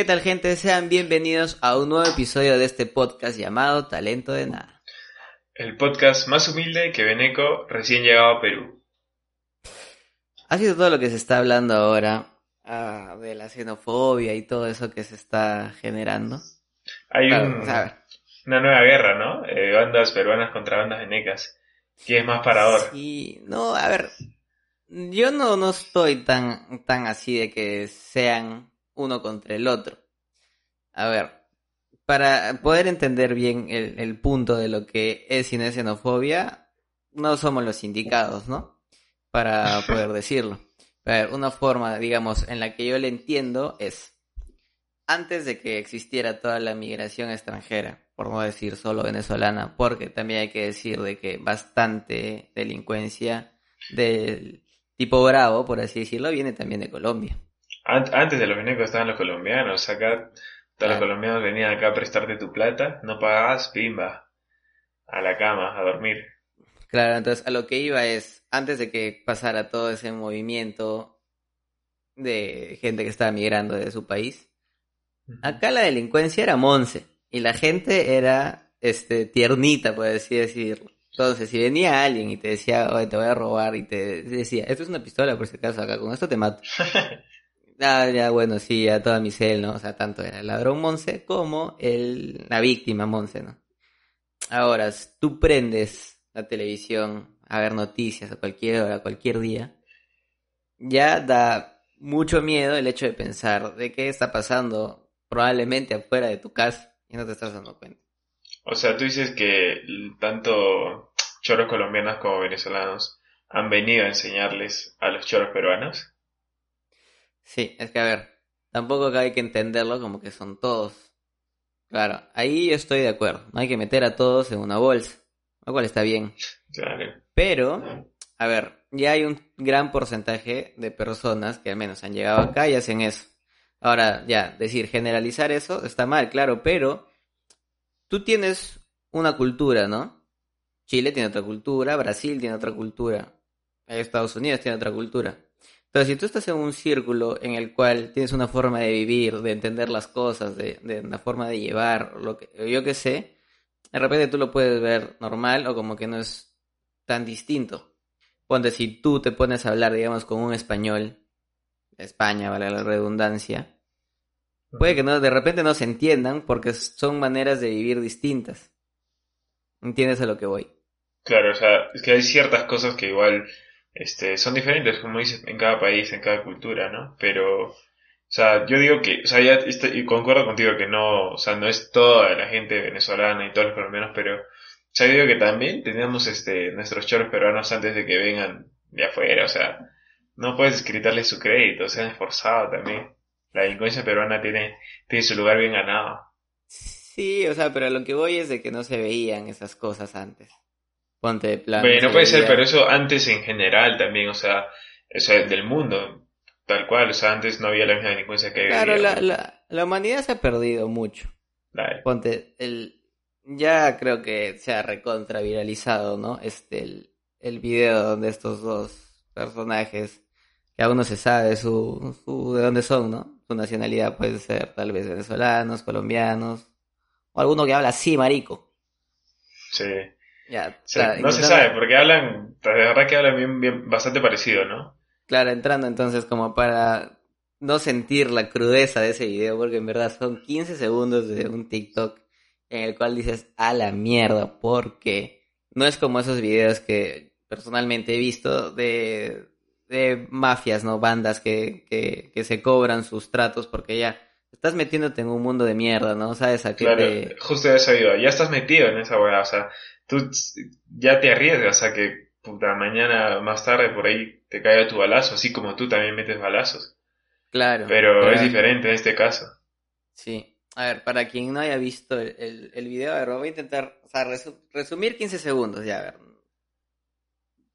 ¿Qué tal gente? Sean bienvenidos a un nuevo episodio de este podcast llamado Talento de Nada. El podcast más humilde que Beneco recién llegado a Perú. Ha sido todo lo que se está hablando ahora ah, de la xenofobia y todo eso que se está generando. Hay Claro, un- o sea, una nueva guerra, ¿no? Eh, bandas peruanas contra bandas venecas. ¿Quién es más parador? Sí, no, a ver, yo no, no estoy tan, tan así de que sean uno contra el otro. A ver, para poder entender bien el, el punto de lo que es y no es xenofobia, no somos los indicados, ¿no? Para poder decirlo. A ver, una forma, digamos, en la que yo le entiendo es, antes de que existiera toda la migración extranjera, por no decir solo venezolana, porque también hay que decir de que bastante delincuencia del tipo bravo, por así decirlo, viene también de Colombia. An- antes de los venecos estaban los colombianos. Acá todos los Claro. colombianos venían acá a prestarte tu plata. No pagabas, pimba. A la cama, a dormir. Claro, entonces a lo que iba es, antes de que pasara todo ese movimiento de gente que estaba migrando de su país, acá la delincuencia era monce y la gente era este tiernita, por así decirlo. Entonces, si venía alguien y te decía, oye, te voy a robar, y te decía, esto es una pistola por si acaso acá, con esto te mato. Ah, ya, bueno, sí, a toda mi cel, ¿no? O sea, tanto el ladrón Monse como el, la víctima Monse, ¿no? Ahora, tú prendes la televisión a ver noticias a cualquier hora, cualquier día, ya da mucho miedo el hecho de pensar de qué está pasando probablemente afuera de tu casa y no te estás dando cuenta. O sea, tú dices que tanto choros colombianos como venezolanos han venido a enseñarles a los choros peruanos. Sí, es que a ver, tampoco hay que entenderlo como que son todos. Claro, ahí yo estoy de acuerdo, no hay que meter a todos en una bolsa, lo cual está bien. Claro. Pero, a ver, ya hay un gran porcentaje de personas que al menos han llegado acá y hacen eso. Ahora, ya, decir, generalizar eso está mal, claro, pero tú tienes una cultura, ¿no? Chile tiene otra cultura, Brasil tiene otra cultura, Estados Unidos tiene otra cultura. Entonces, si tú estás en un círculo en el cual tienes una forma de vivir, de entender las cosas, de, una forma de llevar, lo que, yo qué sé, de repente tú lo puedes ver normal o como que no es tan distinto. Ponte, si tú te pones a hablar, digamos, con un español España, vale la redundancia, puede que no, de repente no se entiendan porque son maneras de vivir distintas. ¿Entiendes a lo que voy? Claro, o sea, es que hay ciertas cosas que igual este, son diferentes, como dices, en cada país, en cada cultura, ¿no? Pero, o sea, yo digo que, o sea, ya estoy- y concuerdo contigo que no, o sea, no es toda la gente venezolana y todos los colombianos, pero, o sea, yo digo que también tenemos este, nuestros choros peruanos antes de que vengan de afuera, o sea, no puedes quitarles su crédito, se han esforzado también. La delincuencia peruana tiene, tiene su lugar bien ganado. Sí, o sea, pero lo que voy es de que no se veían esas cosas antes. Ponte plan. Bueno, puede ser, pero eso antes en general también, o sea, o sea, del mundo, tal cual, o sea, antes no había la misma delincuencia que hay hoy Claro, día, la, ¿no? la, la humanidad se ha perdido mucho. Dale. Ponte, el, ya creo que se ha recontra viralizado, ¿no? Este, el, el video donde estos dos personajes, que aún no se sabe su, su, de dónde son, ¿no? Su nacionalidad puede ser tal vez venezolanos, colombianos, o alguno que habla así, marico. Sí. Ya, Sí, claro, no se sabe, porque hablan, de verdad que hablan bien, bien, bastante parecido, ¿no? Claro, entrando entonces como para no sentir la crudeza de ese video, porque en verdad son 15 segundos de un TikTok en el cual dices, a la mierda, porque no es como esos videos que personalmente he visto de, de mafias, ¿no? Bandas que, que, que se cobran sus tratos porque ya estás metiéndote en un mundo de mierda, ¿no? ¿Sabes a qué Claro, te... justo de eso iba, ya estás metido en esa weá, o sea, tú ya te arriesgas a que puta mañana más tarde por ahí te caiga tu balazo, así como tú también metes balazos. Claro. Pero es diferente en este caso. Sí. A ver, para quien no haya visto el, el, el video, a ver, voy a intentar, o sea, resu- resumir 15 segundos, ya, a ver.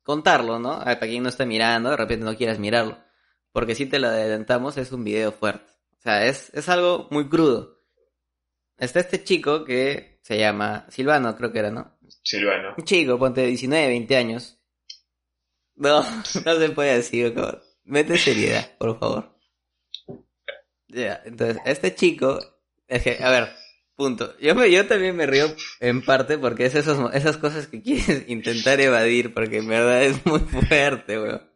Contarlo, ¿no? A ver, para quien no está mirando, de repente no quieras mirarlo. Porque si te lo adelantamos, es un video fuerte. O sea, es, es algo muy crudo. Está este chico que se llama Silvano, creo que era, ¿no? Silvano. Un chico, ponte de 19, 20 años. No, no se puede decir, cabrón. Mete seriedad, por favor. Ya, entonces, este chico, es que, a ver, punto. Yo, me, yo también me río en parte porque es esos, esas cosas que quieres intentar evadir, porque en verdad es muy fuerte, weón.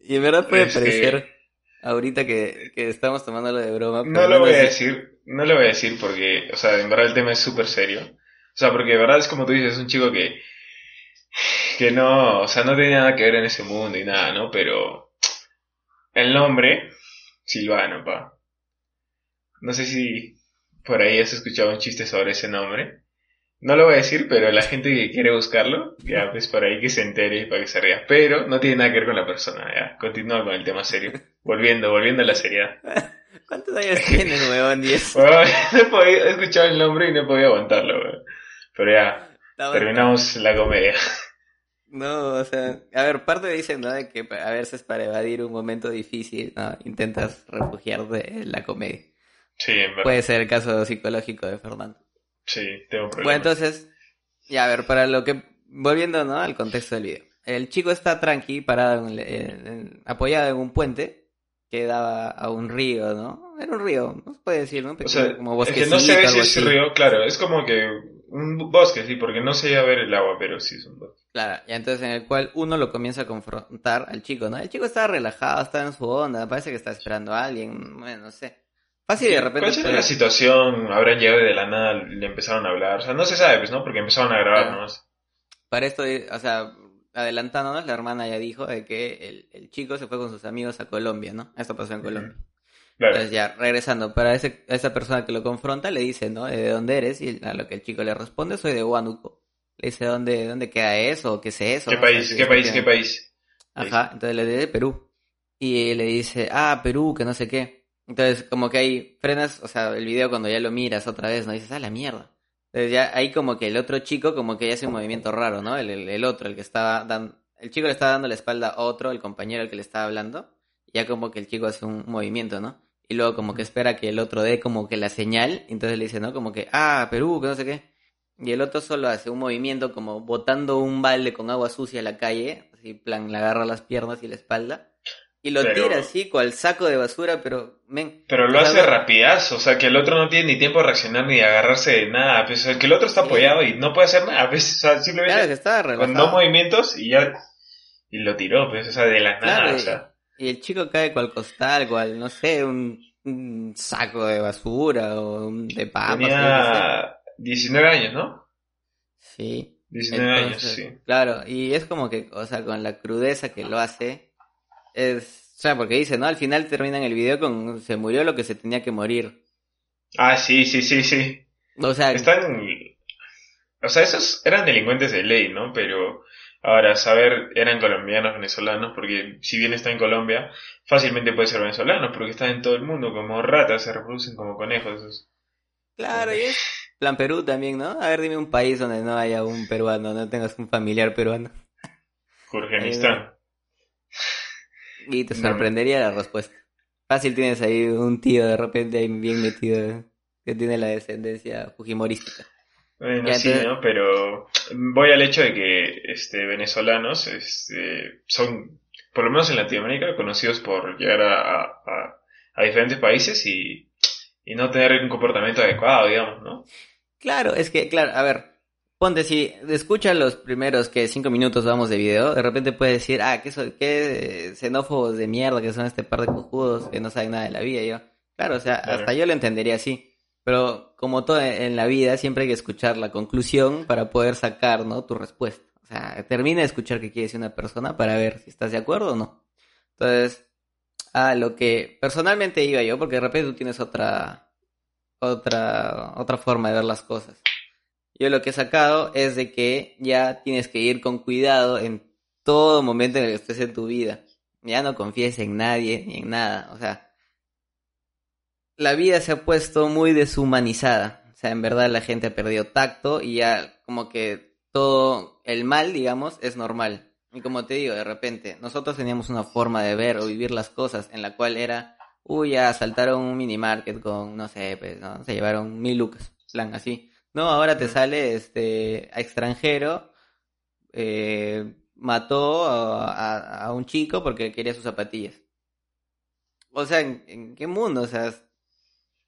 Y en verdad puede Es que- parecer, ahorita que, que estamos tomándolo de broma. No lo voy a decir, no lo voy a decir porque, o sea, en verdad el tema es súper serio. O sea, porque de verdad es como tú dices, es un chico que, que no, o sea, no tiene nada que ver en ese mundo y nada, ¿no? Pero el nombre, Silvano, pa. No sé si por ahí has escuchado un chiste sobre ese nombre. No lo voy a decir, pero la gente que quiere buscarlo, ya pues por ahí que se entere y para que se ría. Pero no tiene nada que ver con la persona, ya. Continúa con el tema serio. Volviendo, volviendo a la seriedad. ¿Cuántos años tienes, weón? Y es- Weón, no he, escuchado el nombre y no he podido aguantarlo, weón. Pero ya, terminamos la comedia. No, o sea, a ver, parte dicen, ¿no? De que a veces para evadir un momento difícil, ¿no? Intentas refugiarte en la comedia. Sí, en verdad. Puede ser el caso psicológico de Fernando. Sí, tengo Bueno, problemas. entonces, ya a ver, para lo que, volviendo, ¿no? Al contexto del video. El chico está tranqui, parado, en- en- en- apoyado en un puente que daba a un río, ¿no? Era un río, no se puede decir, ¿no? o Pequeño, sea, como es que bosquecito, no se ve si es río, claro, es como que un bosque, sí, porque no se llega a ver el agua, pero sí es un bosque. Claro, y entonces en el cual uno lo comienza a confrontar al chico, ¿no? El chico estaba relajado, estaba en su onda, parece que está esperando a alguien, bueno, no sé. Fácil de repente... ¿Cuál será la situación? ¿Habrán llegado y de la nada, le empezaron a hablar? O sea, no se sabe, pues, ¿no? Porque empezaron a grabar Ah. nomás. Para esto, eh, o sea, adelantándonos, la hermana ya dijo de que el, el chico se fue con sus amigos a Colombia, ¿no? Esto pasó en Colombia. Claro. Entonces ya, regresando, para ese, a esa persona que lo confronta, le dice, ¿no? ¿De dónde eres? Y a lo que el chico le responde, soy de Huánuco. Le dice, ¿dónde, dónde queda eso? ¿Qué es eso? ¿Qué No país? ¿Qué país? ¿Qué país? Ajá, entonces le dice Perú. Y le dice, ah, Perú, que no sé qué. Entonces, como que ahí frenas, o sea, el video cuando ya lo miras otra vez, ¿no? Dices, ah, la mierda. Entonces ya ahí como que el otro chico como que ya hace un movimiento raro, ¿no? El, el, el otro, el que estaba dando, el chico le estaba dando la espalda a otro, el compañero al que le estaba hablando. Y ya como que el chico hace un movimiento, ¿no? Y luego como que espera que el otro dé como que la señal. Entonces le dice, ¿no? Como que, ah, Perú, que no sé qué. Y el otro solo hace un movimiento como botando un balde con agua sucia a la calle, así plan, le agarra las piernas y la espalda, y lo Pero- tira así, cual saco de basura, pero, men, Pero lo hace no- rapidazo, o sea, que el otro no tiene ni tiempo de reaccionar ni de agarrarse de nada, pues, o sea, que el otro está apoyado y no puede hacer nada, pues, o sea, simplemente claro que estaba con dos movimientos y ya, y lo tiró, pues, o sea, de la nada, Claro, o sea, Y el chico cae cual costal, cual, no sé, un, un saco de basura o un de papas. sé. tenía 19 años, ¿no? Sí. 19 años, sí. Claro, y es como que, o sea, con la crudeza que lo hace, es, o sea, porque dice, ¿no? Al final terminan el video con, se murió lo que se tenía que morir. Ah, sí, sí, sí, sí. O sea, Están, o sea, esos eran delincuentes de ley, ¿no? Pero ahora, saber, eran colombianos, venezolanos, porque si bien está en Colombia, fácilmente puede ser venezolano, porque están en todo el mundo como ratas, se reproducen como conejos. esos. Claro, y es plan Perú también, ¿no? A ver, dime un país donde no haya un peruano, no tengas un familiar peruano. Kurgenistán. Y te sorprendería la respuesta. Fácil tienes ahí un tío de repente ahí bien metido que tiene la descendencia fujimorística. Bueno, Ya, sí, ¿no? Pero voy al hecho de que este, venezolanos este, son, por lo menos en Latinoamérica, conocidos por llegar a, a- a diferentes países y, y no tener un comportamiento adecuado, digamos, ¿no? Claro, es que, claro, a ver, ponte si escucha los primeros que cinco minutos vamos de video, de repente puedes decir, ah, qué, so- qué eh, xenófobos de mierda que son este par de cojudos que no saben nada de la vida. Y yo, claro, o sea, Claro. hasta yo lo entendería así. Pero como todo en en la vida, siempre hay que escuchar la conclusión para poder sacar, ¿no? Tu respuesta. O sea, termina de escuchar qué quiere decir una persona para ver si estás de acuerdo o no. Entonces, a lo que personalmente iba yo, porque de repente tú tienes otra, otra, otra forma de ver las cosas. Yo lo que he sacado es de que ya tienes que ir con cuidado en todo momento en el que estés en tu vida. Ya no confíes en nadie ni en nada. O sea, la vida se ha puesto muy deshumanizada. O sea, en verdad la gente ha perdido tacto y ya como que todo el mal, digamos, es normal. Y como te digo, de repente, nosotros teníamos una forma de ver o vivir las cosas en la cual era, uy, ya asaltaron un mini market con, no sé, pues, ¿no? Se llevaron mil lucas, plan así. No, ahora te sale este a extranjero, eh, mató a, a- a un chico porque quería sus zapatillas. o sea, ¿en, qué mundo? O sea,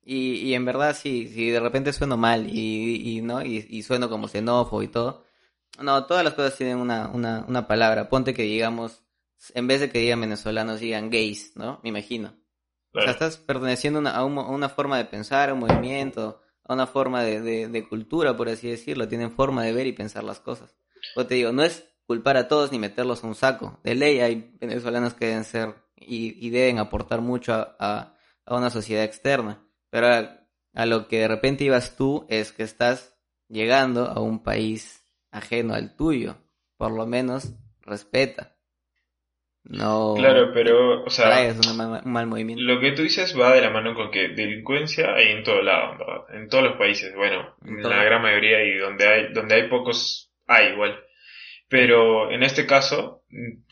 y, y en verdad sí, si de repente sueno mal y, y ¿no? Y, y sueno como xenófobo y todo. No, todas las cosas tienen una, una, una palabra. Ponte que digamos, en vez de que digan venezolanos, digan gays, ¿no? Me imagino. O sea, estás perteneciendo a, a, una forma de pensar, a un movimiento, a una forma de, de, cultura, por así decirlo. Tienen forma de ver y pensar las cosas. O te digo, no es culpar a todos ni meterlos a un saco. De ley hay venezolanos que deben ser y, y deben aportar mucho a, a, a, una sociedad externa. Pero a, a lo que de repente ibas tú es que estás llegando a un país ajeno al tuyo. Por lo menos respeta. No. Claro, pero, o sea, es un mal, un mal, movimiento. Lo que tú dices va de la mano con que delincuencia hay en todo lado, ¿verdad? En todos los países, bueno, en, en la gran mayoría y donde hay, donde hay pocos, hay igual. Pero en este caso,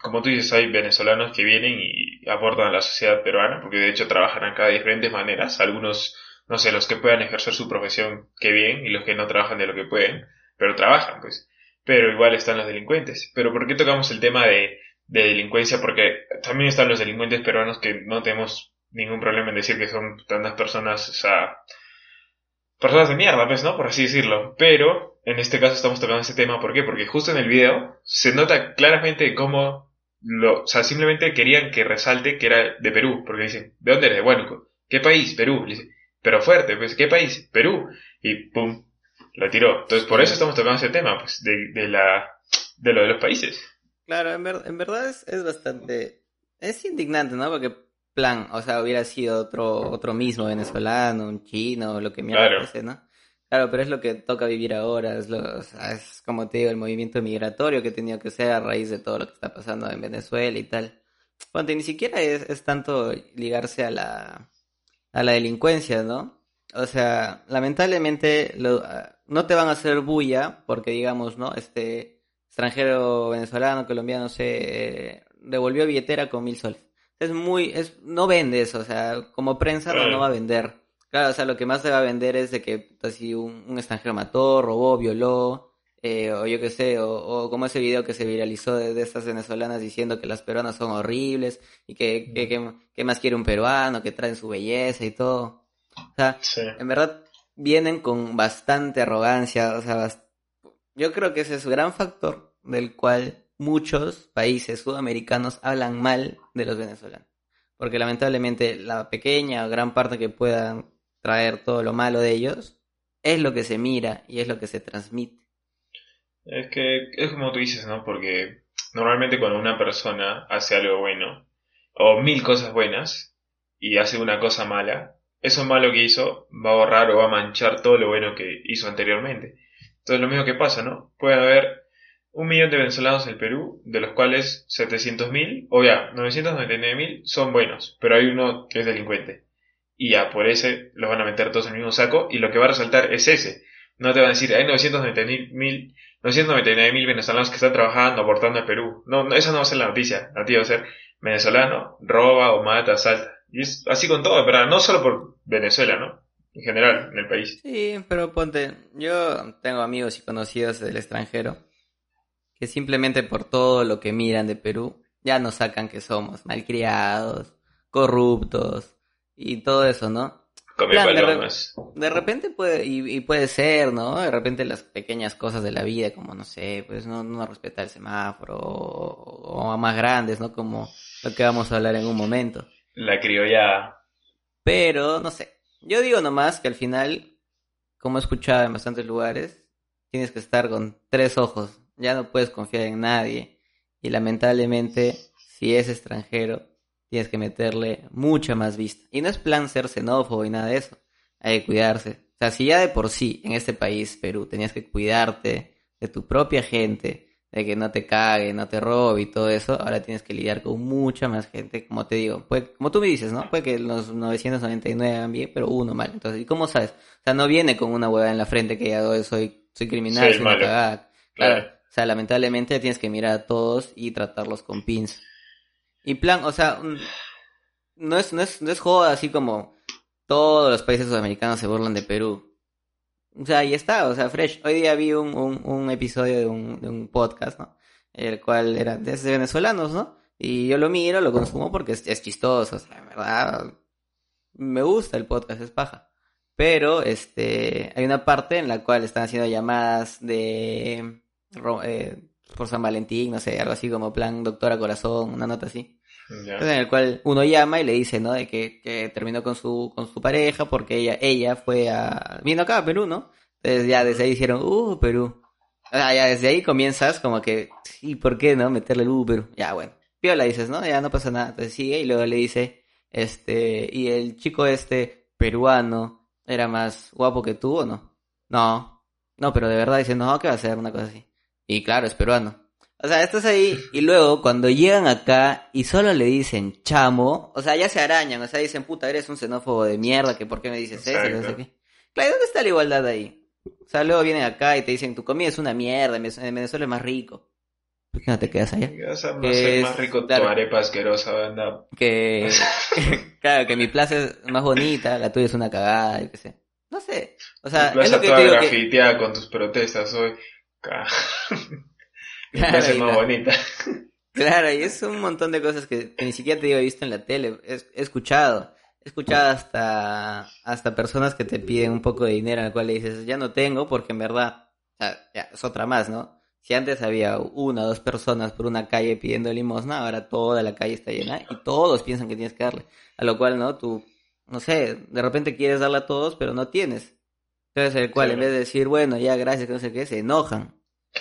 como tú dices, hay venezolanos que vienen y aportan a la sociedad peruana, porque de hecho trabajan acá de diferentes maneras. Algunos, no sé, los que puedan ejercer su profesión, que bien, y los que no trabajan de lo que pueden, pero trabajan, pues. Pero igual están los delincuentes. Pero ¿por qué tocamos el tema de de delincuencia, porque también están los delincuentes peruanos que no tenemos ningún problema en decir que son tantas personas, o sea, personas de mierda, pues, ¿no? Por así decirlo. Pero en este caso estamos tocando ese tema, ¿por qué? Porque justo en el video se nota claramente cómo lo, o sea, simplemente querían que resalte que era de Perú, porque dicen, ¿de dónde eres? De. ¿Qué país? Perú. pero fuerte, pues, ¿qué país? Perú. Y pum, lo tiró. Entonces, por eso estamos tocando ese tema, pues, de, de la, de lo de los países. Claro, en, ver, en verdad es, es, bastante... Es indignante, ¿no? Porque, plan, o sea, hubiera sido otro otro mismo venezolano, un chino, lo que me claro. parece, ¿no? Claro, pero es lo que toca vivir ahora, es, lo, o sea, es como te digo, el movimiento migratorio que ha tenido que ser a raíz de todo lo que está pasando en Venezuela y tal. Ponte, ni siquiera es, es tanto ligarse a la, a la delincuencia, ¿no? O sea, lamentablemente lo, no te van a hacer bulla porque, digamos, ¿no? Este extranjero venezolano, colombiano, se devolvió billetera con mil soles. Es muy, es, no vende eso, o sea, como prensa no, no va a vender. Claro, o sea, lo que más se va a vender es de que así un, un extranjero mató, robó, violó, eh, o yo qué sé, o, o, como ese video que se viralizó de, de, estas venezolanas diciendo que las peruanas son horribles y que, que, que, que, más quiere un peruano, que traen su belleza y todo. O sea, sí. en verdad vienen con bastante arrogancia, o sea, bast yo creo que ese es un gran factor del cual muchos países sudamericanos hablan mal de los venezolanos. Porque lamentablemente la pequeña o gran parte que puedan traer todo lo malo de ellos es lo que se mira y es lo que se transmite. Es que es como tú dices, ¿no? Porque normalmente cuando una persona hace algo bueno o mil cosas buenas y hace una cosa mala, eso malo que hizo va a borrar o va a manchar todo lo bueno que hizo anteriormente. Entonces lo mismo que pasa, ¿no? Puede haber un millón de venezolanos en el Perú, de los cuales 700.000, o ya, 999.000 son buenos, pero hay uno que es delincuente. Y ya, por ese los van a meter todos en el mismo saco, y lo que va a resaltar es ese. No te van a decir, hay 999.000 999 venezolanos que están trabajando, aportando al Perú. No, no, esa no va a ser la noticia. La noticia va a ser venezolano, roba o mata, asalta. Y es así con todo, pero no solo por Venezuela, ¿no? En general en el país. Sí, pero ponte, yo tengo amigos y conocidos del extranjero que simplemente por todo lo que miran de Perú ya nos sacan que somos malcriados, corruptos y todo eso, ¿no? Come de, re palomas. de repente puede, y, y, puede ser, ¿no? De repente las pequeñas cosas de la vida, como no sé, pues no, no respetar el semáforo, o, o más grandes, ¿no? Como lo que vamos a hablar en un momento. La criolla. Pero, no sé, yo digo nomás que al final, como he escuchado en bastantes lugares, tienes que estar con tres ojos. Ya no puedes confiar en nadie. Y lamentablemente, si es extranjero, tienes que meterle mucha más vista. Y no es plan ser xenófobo y nada de eso. Hay que cuidarse. O sea, si ya de por sí, en este país, Perú, tenías que cuidarte de tu propia gente, de que no te cague, no te robe y todo eso, ahora tienes que lidiar con mucha más gente, como te digo, puede, como tú me dices, ¿no? Puede que los 999 hagan bien, pero uno mal. Entonces, ¿y cómo sabes? O sea, no viene con una hueá en la frente que ya soy, soy criminal, soy una cagada. Claro. Claro. O sea, lamentablemente tienes que mirar a todos y tratarlos con pinza. Y plan, o sea, no es, no es, no es joda así como todos los países sudamericanos se burlan de Perú. O sea, ahí está, o sea, fresh. Hoy día vi un, un, episodio de un, de un podcast, ¿no? El cual era de, venezolanos, ¿no? Y yo lo miro, lo consumo porque es, es chistoso, o sea, en verdad, me gusta el podcast, es paja. Pero, este, hay una parte en la cual están haciendo llamadas de, eh, por San Valentín, no sé, algo así como plan Doctora Corazón, una nota así. En el cual uno llama y le dice, ¿no? De que, que terminó con su, con su pareja porque ella, ella fue a, vino acá a Perú, ¿no? Entonces ya desde ahí dijeron, uh, Perú. Ah, ya desde ahí comienzas como que, sí, ¿por qué no? Meterle el uh, Perú. Ya, bueno. Piola dices, ¿no? Ya no pasa nada. Entonces sigue y luego le dice, este, y el chico este, peruano, era más guapo que tú o no? No. No, pero de verdad dice, no, ¿qué va a hacer? Una cosa así. Y claro, es peruano. O sea, estás ahí y luego cuando llegan acá y solo le dicen chamo, o sea, ya se arañan, o sea, dicen, puta, eres un xenófobo de mierda, que por qué me dices eso, no sé qué. Claro, ¿y ¿dónde está la igualdad ahí? O sea, luego vienen acá y te dicen, tu comida es una mierda, en Vene- en Venezuela es más rico. ¿Por qué no te quedas allá? Que es- más rico claro. tu arepa asquerosa, banda. Que, claro, que mi plaza es más bonita, la tuya es una cagada, yo qué sé. No sé, o sea, es plaza lo que toda te digo que... grafiteada con tus protestas hoy. Claro, más la- bonita. Claro, y es un montón de cosas que, que ni siquiera te digo he visto en la tele, he, he escuchado, he escuchado hasta, hasta personas que te piden un poco de dinero, la cual le dices, ya no tengo, porque en verdad, ya, es otra más, ¿no? Si antes había una o dos personas por una calle pidiendo limosna, ahora toda la calle está llena y todos piensan que tienes que darle. A lo cual, ¿no? Tú, no sé, de repente quieres darle a todos, pero no tienes. Entonces, el cual en vez de decir, bueno, ya, gracias, que no sé qué, se enojan.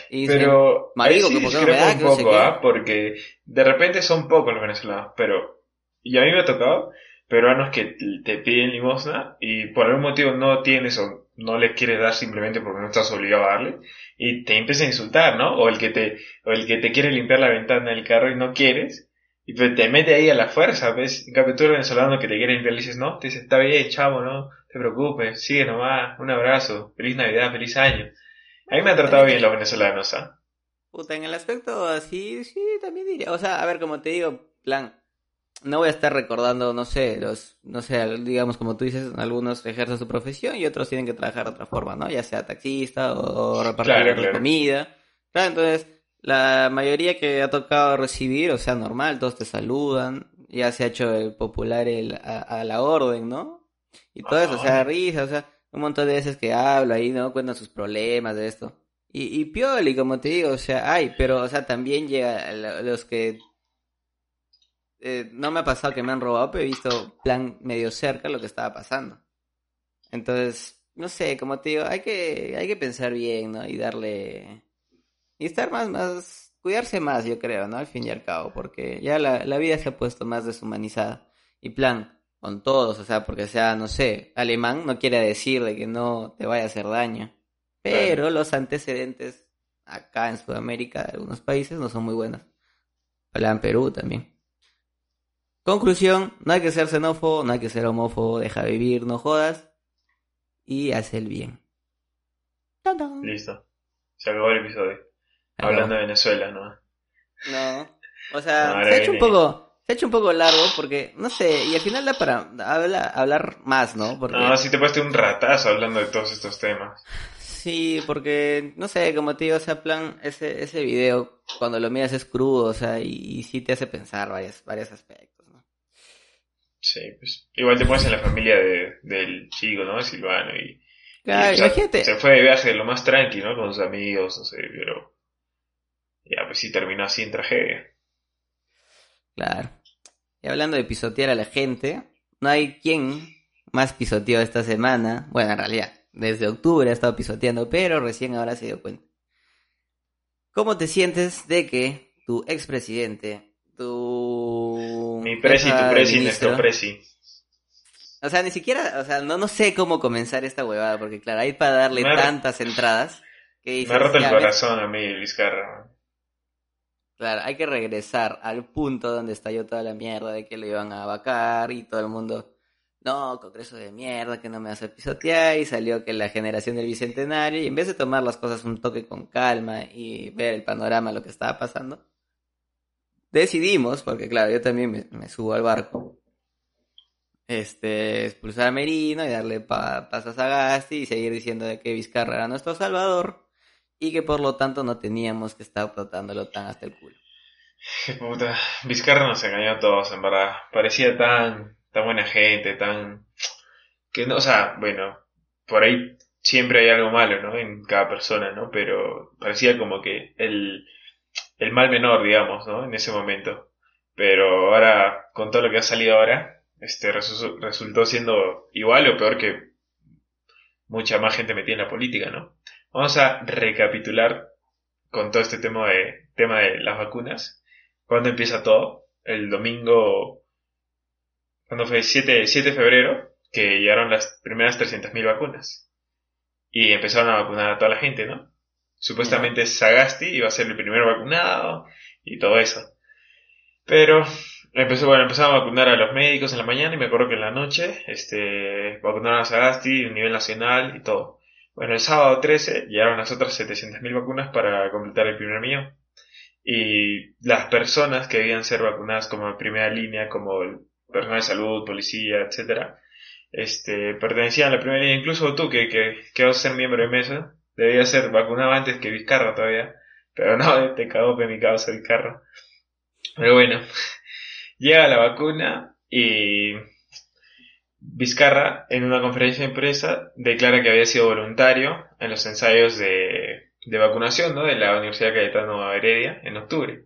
Y Pero "Marico, ahí sí que por qué no me da, un que no sé poco, qué". ¿ah? Porque de repente son pocos los venezolanos, pero y a mí me ha tocado peruanos que te piden limosna y por algún motivo no tienes o no les quieres dar simplemente porque no estás obligado a darle y te empiezan a insultar, ¿no? O el que te o el que te quiere limpiar la ventana del carro y no quieres y pues te mete ahí a la fuerza, ¿ves? En cambio tú eres venezolano que te quiere limpiar le dices, "No, te dice, está bien, chavo, no te preocupes, sigue nomás, un abrazo, feliz Navidad, feliz año." A mí me han tratado bien los venezolanos, ¿ah? Puta, en el aspecto así, sí, también diría. O sea, a ver, como te digo, plan, no voy a estar recordando, no sé, los, no sé, digamos como tú dices, algunos ejercen su profesión y otros tienen que trabajar de otra forma, ¿no? Ya sea taxista o, repartir Claro, claro. comida. Claro, entonces, la mayoría que ha tocado recibir, o sea, normal, todos te saludan, ya se ha hecho el popular el, a, a la orden, ¿no? Y todo eso, o sea, risa, o sea, un montón de veces que hablo ahí, ¿no? Cuentan sus problemas de esto. Y, y Pioli, como te digo, o sea, hay, pero, o sea, también llega lo- los que... eh, no me ha pasado que me han robado, pero he visto plan medio cerca lo que estaba pasando. Entonces, no sé, como te digo, hay que, hay que pensar bien, ¿no? Y darle... Y estar más, más... Cuidarse más, yo creo, ¿no? Al fin y al cabo, porque ya la, la vida se ha puesto más deshumanizada. Y plan, con todos, o sea, porque sea, no sé, alemán no quiere decir de que no te vaya a hacer daño. Pero los antecedentes acá en Sudamérica de algunos países no son muy buenos. Hola en Perú también. Conclusión, no hay que ser xenófobo, no hay que ser homófobo, deja vivir, no jodas. Y haz el bien. ¡Tadán! Listo. Se acabó el episodio. Acabó. Hablando de Venezuela, ¿no? No. O sea, se ha hecho un poco, ha hecho un poco largo porque, no sé, y al final da para habla- hablar más, ¿no? Porque... No, sí te puesto un ratazo hablando de todos estos temas. Sí, porque, no sé, como te digo, o sea, plan, ese, ese video, cuando lo miras es crudo, o sea, y, y sí te hace pensar varios, varios aspectos, ¿no? Sí, pues. Igual te pones en la familia de, del chico, ¿no? Silvano y. Claro, y, o sea, imagínate. Se fue de viaje lo más tranqui, ¿no? Con sus amigos, no sé, pero. Ya, pues sí terminó así en tragedia. Claro. Y hablando de pisotear a la gente, no hay quien más pisoteó esta semana. Bueno, en realidad, desde octubre ha estado pisoteando, pero recién ahora se dio cuenta. ¿Cómo te sientes de que tu expresidente, tu... Mi presi, tu presi, nuestro presi. O sea, ni siquiera, o sea, no, no sé cómo comenzar esta huevada, porque claro, hay para darle Me tantas entradas que dices, Me ha roto el ves, corazón a mí, Luis Carra. Claro, hay que regresar al punto donde estalló toda la mierda de que lo iban a vacar y todo el mundo, no, congreso de mierda, que no me a pisotear, y salió que la generación del bicentenario, y en vez de tomar las cosas un toque con calma y ver el panorama, lo que estaba pasando, decidimos, porque claro, yo también me, subo al barco, este, expulsar a Merino y darle pa- paso a Sagasti y seguir diciendo de que Vizcarra era nuestro salvador y que por lo tanto no teníamos que estar tratándolo tan hasta el culo. Qué puta. Vizcarra nos engañó a todos, en verdad. Parecía tan, tan buena gente, tan... Que no, o sea, bueno, por ahí siempre hay algo malo, ¿no? En cada persona, ¿no? Pero parecía como que el, el mal menor, digamos, ¿no? En ese momento. Pero ahora, con todo lo que ha salido ahora, este resultó siendo igual o peor que mucha más gente metida en la política, ¿no? Vamos a recapitular con todo este tema de, tema de las vacunas. ¿Cuándo empieza todo? El domingo, cuando fue 7, 7 de febrero, que llegaron las primeras 300.000 vacunas. Y empezaron a vacunar a toda la gente, ¿no? Supuestamente Sagasti iba a ser el primer vacunado y todo eso. Pero empezó, bueno, empezaron a vacunar a los médicos en la mañana y me acuerdo que en la noche, este, vacunaron a Sagasti a nivel nacional y todo. Bueno, el sábado 13 llegaron las otras 700.000 vacunas para completar el primer millón. Y las personas que debían ser vacunadas como primera línea, como el personal de salud, policía, etcétera, este, pertenecían a la primera línea, incluso tú que, que, que vas a ser miembro de mesa, debías ser vacunado antes que Vizcarra todavía, pero no, te cagó que mi causa Vizcarra. Pero bueno, llega la vacuna y Vizcarra, en una conferencia de empresa, declara que había sido voluntario en los ensayos de, vacunación ¿no? de la Universidad Cayetano Heredia en octubre.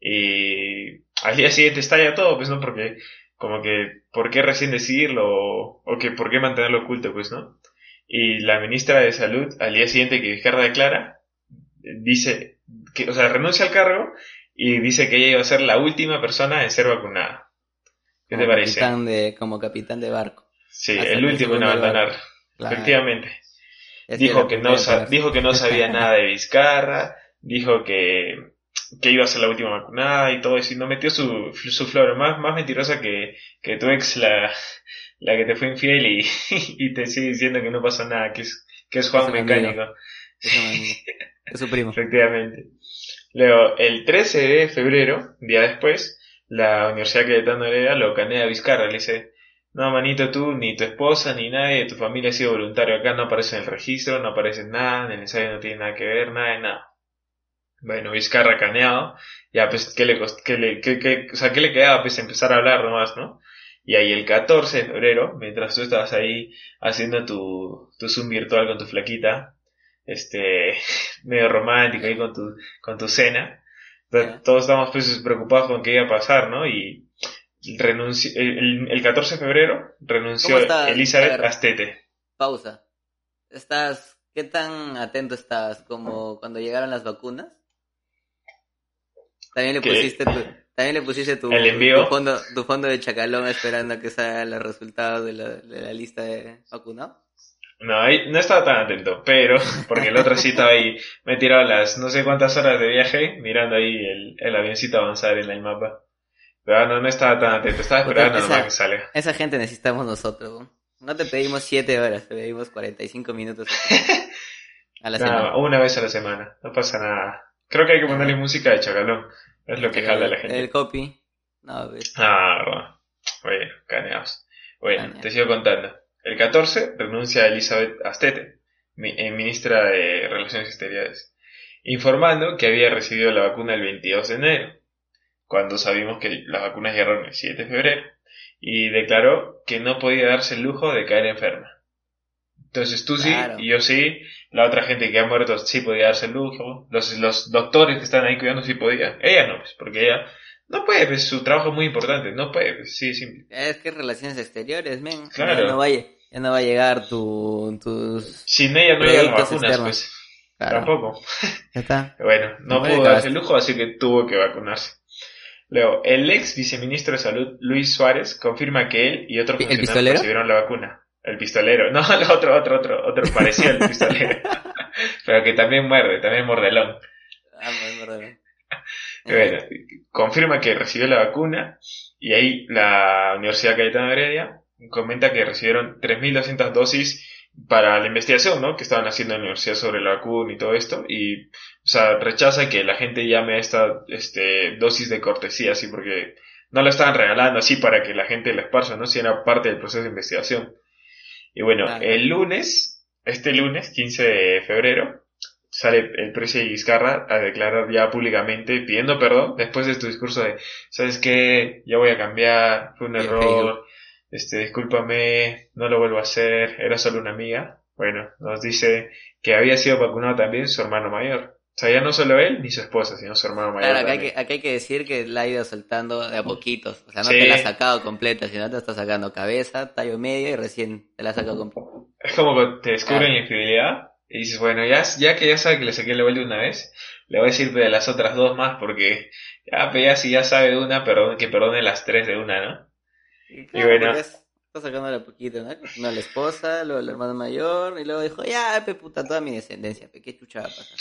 Y al día siguiente estalla todo, pues no, porque como que, ¿por qué recién decirlo? O, que, ¿por qué mantenerlo oculto? Pues, ¿no? Y la ministra de Salud, al día siguiente que Vizcarra declara, dice, que, o sea, renuncia al cargo y dice que ella iba a ser la última persona en ser vacunada. ¿Qué te parece? de, como capitán de barco. Sí, el último en abandonar. Efectivamente. dijo que, no, dijo que no sabía nada de Vizcarra, dijo que que iba a ser la última vacunada y todo eso, y no metió su, su flor, más, más mentirosa que, que tu ex, la, la que te fue infiel y, y te sigue diciendo que no pasó nada, que es, que es Juan Mecánico. Es su primo. Efectivamente. Luego, el 13 de febrero, día después, la Universidad Cayetano Heredia lo canea a Vizcarra, le dice, no, manito, tú, ni tu esposa, ni nadie de tu familia ha sido voluntario acá, no aparece en el registro, no aparece nada, en el ensayo no tiene nada que ver, nada de nada. Bueno, Vizcarra caneado, ya pues, ¿qué le, qué le, qué, qué, o sea, ¿qué le quedaba? Pues empezar a hablar nomás, ¿no? Y ahí el 14 de febrero, mientras tú estabas ahí haciendo tu, tu Zoom virtual con tu flaquita, este, medio romántico ahí con tu, con tu cena, todos estábamos pues preocupados con qué iba a pasar, ¿no? Y renunció, el, el 14 de febrero renunció Elizabeth Astete. Pausa. ¿Estás, qué tan atento estás como cuando llegaron las vacunas? También le pusiste tu, también le pusiste tu, fondo, tu fondo de chacalón esperando a que salgan los resultados de la, de la lista de vacunados. No, ahí no estaba tan atento, pero, porque el otro sí estaba ahí, me he tirado las no sé cuántas horas de viaje mirando ahí el, el avioncito avanzar en el mapa. Pero no, no estaba tan atento, estaba esperando nomás que salga. Esa gente necesitamos nosotros, ¿no? te pedimos siete horas, te pedimos 45 minutos a la semana. Una vez a la semana, no pasa nada. Creo que hay que ponerle música de chacalón. Es lo que jala la gente. El copy. No, ves. Ah, bueno. Bueno, caneados. Bueno, te sigo contando. El 14 renuncia a Elizabeth Astete, eh, ministra de Relaciones Exteriores, informando que había recibido la vacuna el 22 de enero, cuando sabíamos que las vacunas llegaron el 7 de febrero, y declaró que no podía darse el lujo de caer enferma. Entonces tú sí, y yo sí, la otra gente que ha muerto sí podía darse el lujo, los, los doctores que están ahí cuidando sí podían, ella no, pues, porque ella no puede, pues, su trabajo es muy importante, no puede, pues, sí, simple. Es que relaciones exteriores, men, claro. no, vaya, ya no va a llegar tu, tus... Sin ella no llegan las vacunas, pues, tampoco. Ya está. bueno, no, pudo darse el lujo, así que tuvo que vacunarse. Luego, el ex viceministro de Salud, Luis Suárez, confirma que él y otros funcionarios recibieron la vacuna. El pistolero. No, el otro, otro, otro, otro parecido al pistolero. Pero que también muerde, también mordelón. Ah, mordelón. bueno, confirma que recibió la vacuna y ahí la Universidad Cayetano Heredia comenta que recibieron 3.200 dosis para la investigación, ¿no? Que estaban haciendo en la universidad sobre la vacuna y todo esto y, o sea, rechaza que la gente llame a esta, este, dosis de cortesía, así porque no la estaban regalando así para que la gente la esparza, ¿no? Si era parte del proceso de investigación. Y bueno, el lunes, este lunes, 15 de febrero, sale el precio de Vizcarra a declarar ya públicamente pidiendo perdón después de tu discurso de, ¿sabes qué? Ya voy a cambiar, fue un error, este, discúlpame, no lo vuelvo a hacer, era solo una amiga. Bueno, nos dice que había sido vacunado también su hermano mayor. O sea, ya no solo él ni su esposa, sino su hermano mayor. Claro, acá hay, que, acá hay que decir que la ha ido soltando de a poquitos. O sea, no te la ha sacado completa, sino te está sacando cabeza, tallo medio y recién te la ha sacado completa. Es como que te descubren infidelidad y dices, bueno, ya, ya que ya sabe que le saqué el vuelta una vez, le voy a decir de las otras dos más porque ya, ya si ya sabe de una, perdón, que perdone las tres de una, ¿no? Y, bueno. Está sacando de a poquito, ¿no? Una la esposa, luego el hermano mayor, y luego dijo, ya, pe puta, toda mi descendencia, pe, qué chucha va a pasar.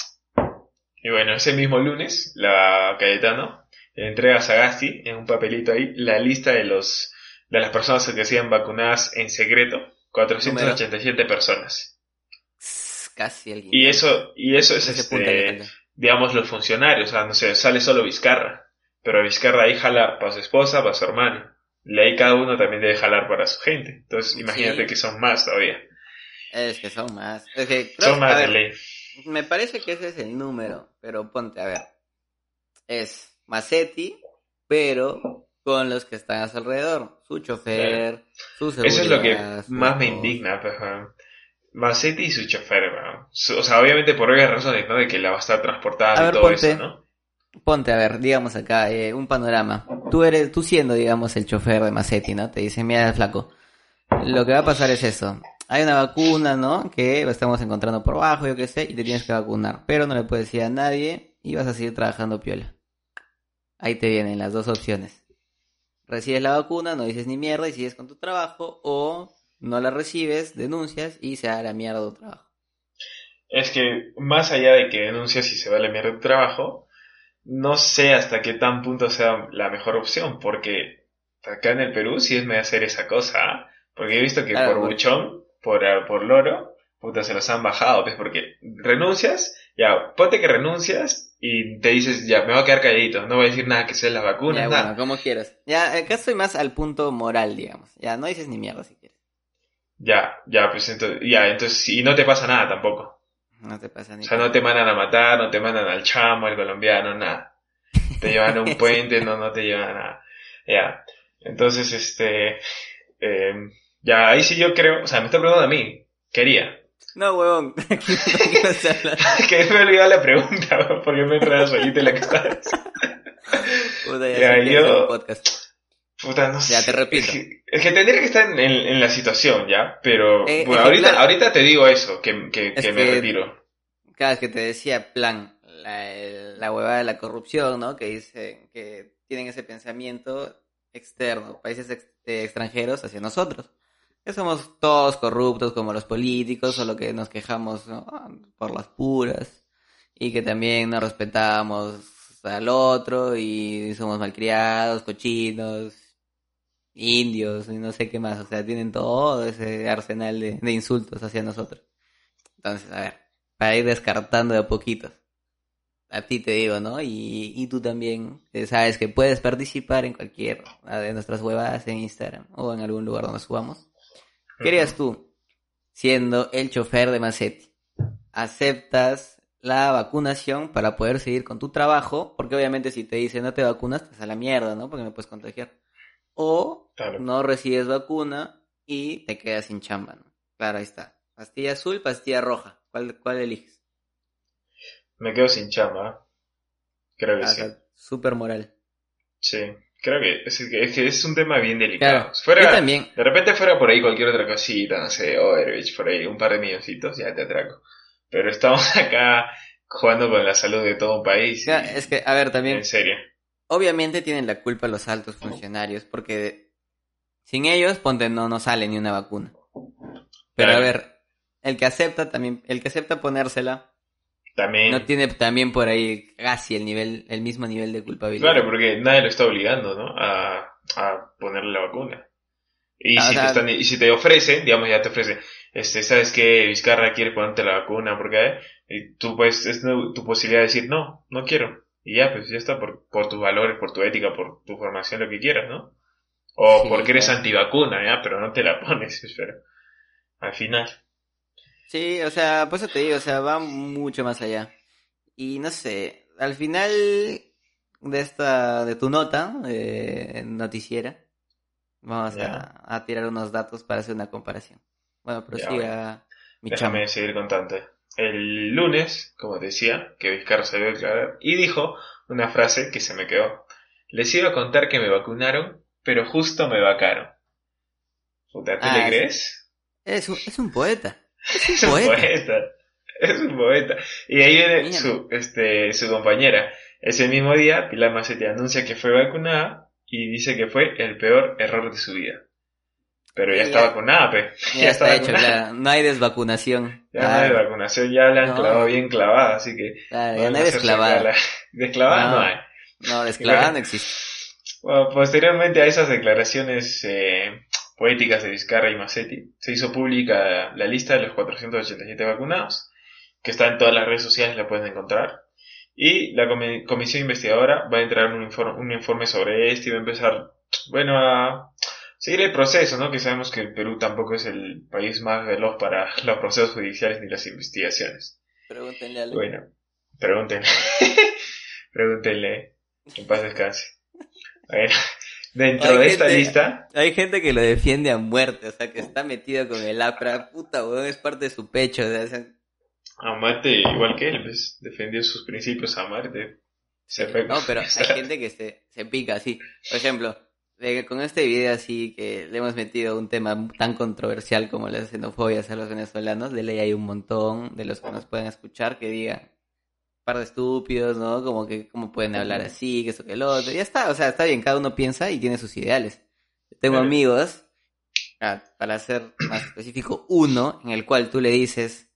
Y bueno, ese mismo lunes, la Cayetano entrega a Sagasti en un papelito ahí la lista de los de las personas que se vacunadas en secreto. 487 personas. Casi alguien. Y eso, y eso es este, digamos, los funcionarios. O sea, no sé, sale solo Vizcarra. Pero Vizcarra ahí jala para su esposa, para su hermano. Y ahí cada uno también debe jalar para su gente. Entonces, imagínate que son más todavía. Es que son más. Es que, son más de ley. Me parece que ese es el número, pero ponte a ver. Es Macetti, pero con los que están a su alrededor. Su chofer, su seguridad. Eso es lo que más me indigna, pues, Macetti y su chofer, O sea, obviamente por obvias razones, ¿no? De que la va a estar transportada y todo eso, ¿no? Ponte, a ver, digamos acá, eh, un panorama. Tú eres, tú siendo, digamos, el chofer de Macetti, ¿no? Te dicen, mira, flaco. Lo que va a pasar es eso hay una vacuna, ¿no? Que estamos encontrando por abajo, yo qué sé, y te tienes que vacunar. Pero no le puedes decir a nadie y vas a seguir trabajando piola. Ahí te vienen las dos opciones. Recibes la vacuna, no dices ni mierda y sigues con tu trabajo, o no la recibes, denuncias y se da la mierda tu trabajo. Es que más allá de que denuncias y se va la mierda tu trabajo, no sé hasta qué tan punto sea la mejor opción, porque acá en el Perú sí es me hacer esa cosa, ¿ah? porque he visto que por buchón por, eh, por loro, puta, se los han bajado, pues, porque renuncias, ya, ponte que renuncias y te dices, ya, me voy a quedar calladito, no voy a decir nada que sea la vacuna, ya, nada. Bueno, como quieras. Ya, acá estoy más al punto moral, digamos. Ya, no dices ni mierda si quieres. Ya, ya, pues entonces, ya, entonces, y no te pasa nada tampoco. No te pasa ni O sea, no te mandan a matar, no te mandan al chamo, al colombiano, nada. Te llevan a un puente, no, no te llevan a nada. Ya. Entonces, este, eh, ya, ahí sí yo creo, o sea, me está preguntando a mí, quería. No, huevón. que me olvidó la pregunta, porque me traes solito en la casa. Puta, ya, ya yo... Podcast. Puta, no sé. Ya, te repito. Es que, tendría que estar en, en, la situación, ¿ya? Pero, eh, bueno, ahorita, ahorita te digo eso, que, que, que me retiro. Cada vez que te decía, plan, la, la huevada de la corrupción, ¿no? Que dice que tienen ese pensamiento externo, países extranjeros hacia nosotros que somos todos corruptos como los políticos, solo que nos quejamos por las puras y que también no respetamos al otro y somos malcriados, cochinos, indios y no sé qué más, o sea, tienen todo ese arsenal de, insultos hacia nosotros. Entonces, a ver, para ir descartando de a poquitos. A ti te digo, ¿no? Y, y tú también eh, sabes que puedes participar en cualquier de nuestras huevadas en Instagram o en algún lugar donde subamos ¿Qué harías tú siendo el chofer de Macetti? ¿Aceptas la vacunación para poder seguir con tu trabajo? Porque obviamente si te dicen no te vacunas, te sale la mierda, ¿no? Porque me puedes contagiar. O no recibes vacuna y te quedas sin chamba, ¿no? Claro, ahí está. Pastilla azul, pastilla roja. ¿Cuál, cuál eliges? Me quedo sin chamba. Creo que ah, sí. Súper moral. Sí. Creo que es, que es un tema bien delicado. fuera, también. De repente fuera por ahí cualquier otra cosita, no sé, Overwatch, por ahí, un par de milloncitos, ya te atraco. Pero estamos acá jugando con la salud de todo un país. es que, a ver, también. En serio. Obviamente tienen la culpa los altos funcionarios, porque sin ellos, ponte, no, no sale ni una vacuna. Pero a ver, el que acepta también, el que acepta ponérsela, también... No tiene también por ahí casi el nivel, el mismo nivel de culpabilidad. Claro, porque nadie lo está obligando, ¿no? A, a ponerle la vacuna. Y, ah, si te están, y si te ofrecen, digamos, ya te ofrecen, este, sabes que Vizcarra quiere ponerte la vacuna, porque y tú pues, es tu posibilidad de decir, no, no quiero. Y ya, pues ya está, por, por tus valores, por tu ética, por tu formación, lo que quieras, ¿no? O porque eres antivacuna, ya, pero no te la pones, espero. Al final. Sí, o sea, por eso te digo, o sea, va mucho más allá. Y no sé, al final de esta, de tu nota, eh, noticiera, vamos a, a, tirar unos datos para hacer una comparación. Bueno, prosiga mi Déjame seguir contando. El lunes, como decía, que Vizcarra se a declarar y dijo una frase que se me quedó. Les iba a contar que me vacunaron, pero justo me vacaron. ¿Te le ah, crees? Es un, es un poeta. Es un, poeta. Es un poeta. Y ahí viene su, este, su compañera. Ese mismo día, Pilar Macetti anuncia que fue vacunada y dice que fue el peor error de su vida. Pero ya, está vacunada, pe. Ya, está, hecho, no hay desvacunación. Ya no hay desvacunación, ya la han clavado bien clavada, así que... ya no hay desclavada. Desclavada no, hay. No, desclavada no existe. Bueno, posteriormente a esas declaraciones eh, poéticas de Vizcarra y Massetti, se hizo pública la lista de los 487 vacunados, que está en todas las redes sociales, la pueden encontrar. Y la comisión investigadora va a entrar un informe, un informe sobre esto y va a empezar, bueno, a seguir el proceso, ¿no? Que sabemos que el Perú tampoco es el país más veloz para los procesos judiciales ni las investigaciones. Pregúntenle a Bueno, pregúntenle. pregúntenle. En paz descanse. Bueno. Dentro de esta lista. Hay gente que lo defiende a muerte, o sea, que está metido con el APRA. Puta, weón, es parte de su pecho. A muerte, igual que él, pues, defendió sus principios a muerte. Se no, pero hay gente que se, se pica así. Por ejemplo, con este video así que le hemos metido un tema tan controversial como la xenofobia hacia los venezolanos, de ley hay un montón de los que nos pueden escuchar que digan par de estúpidos, ¿no? Como que, ¿cómo pueden hablar así? Que eso, que el otro. Ya está, o sea, está bien, cada uno piensa y tiene sus ideales. Tengo amigos, ah, para ser más específico, uno, en el cual tú le dices...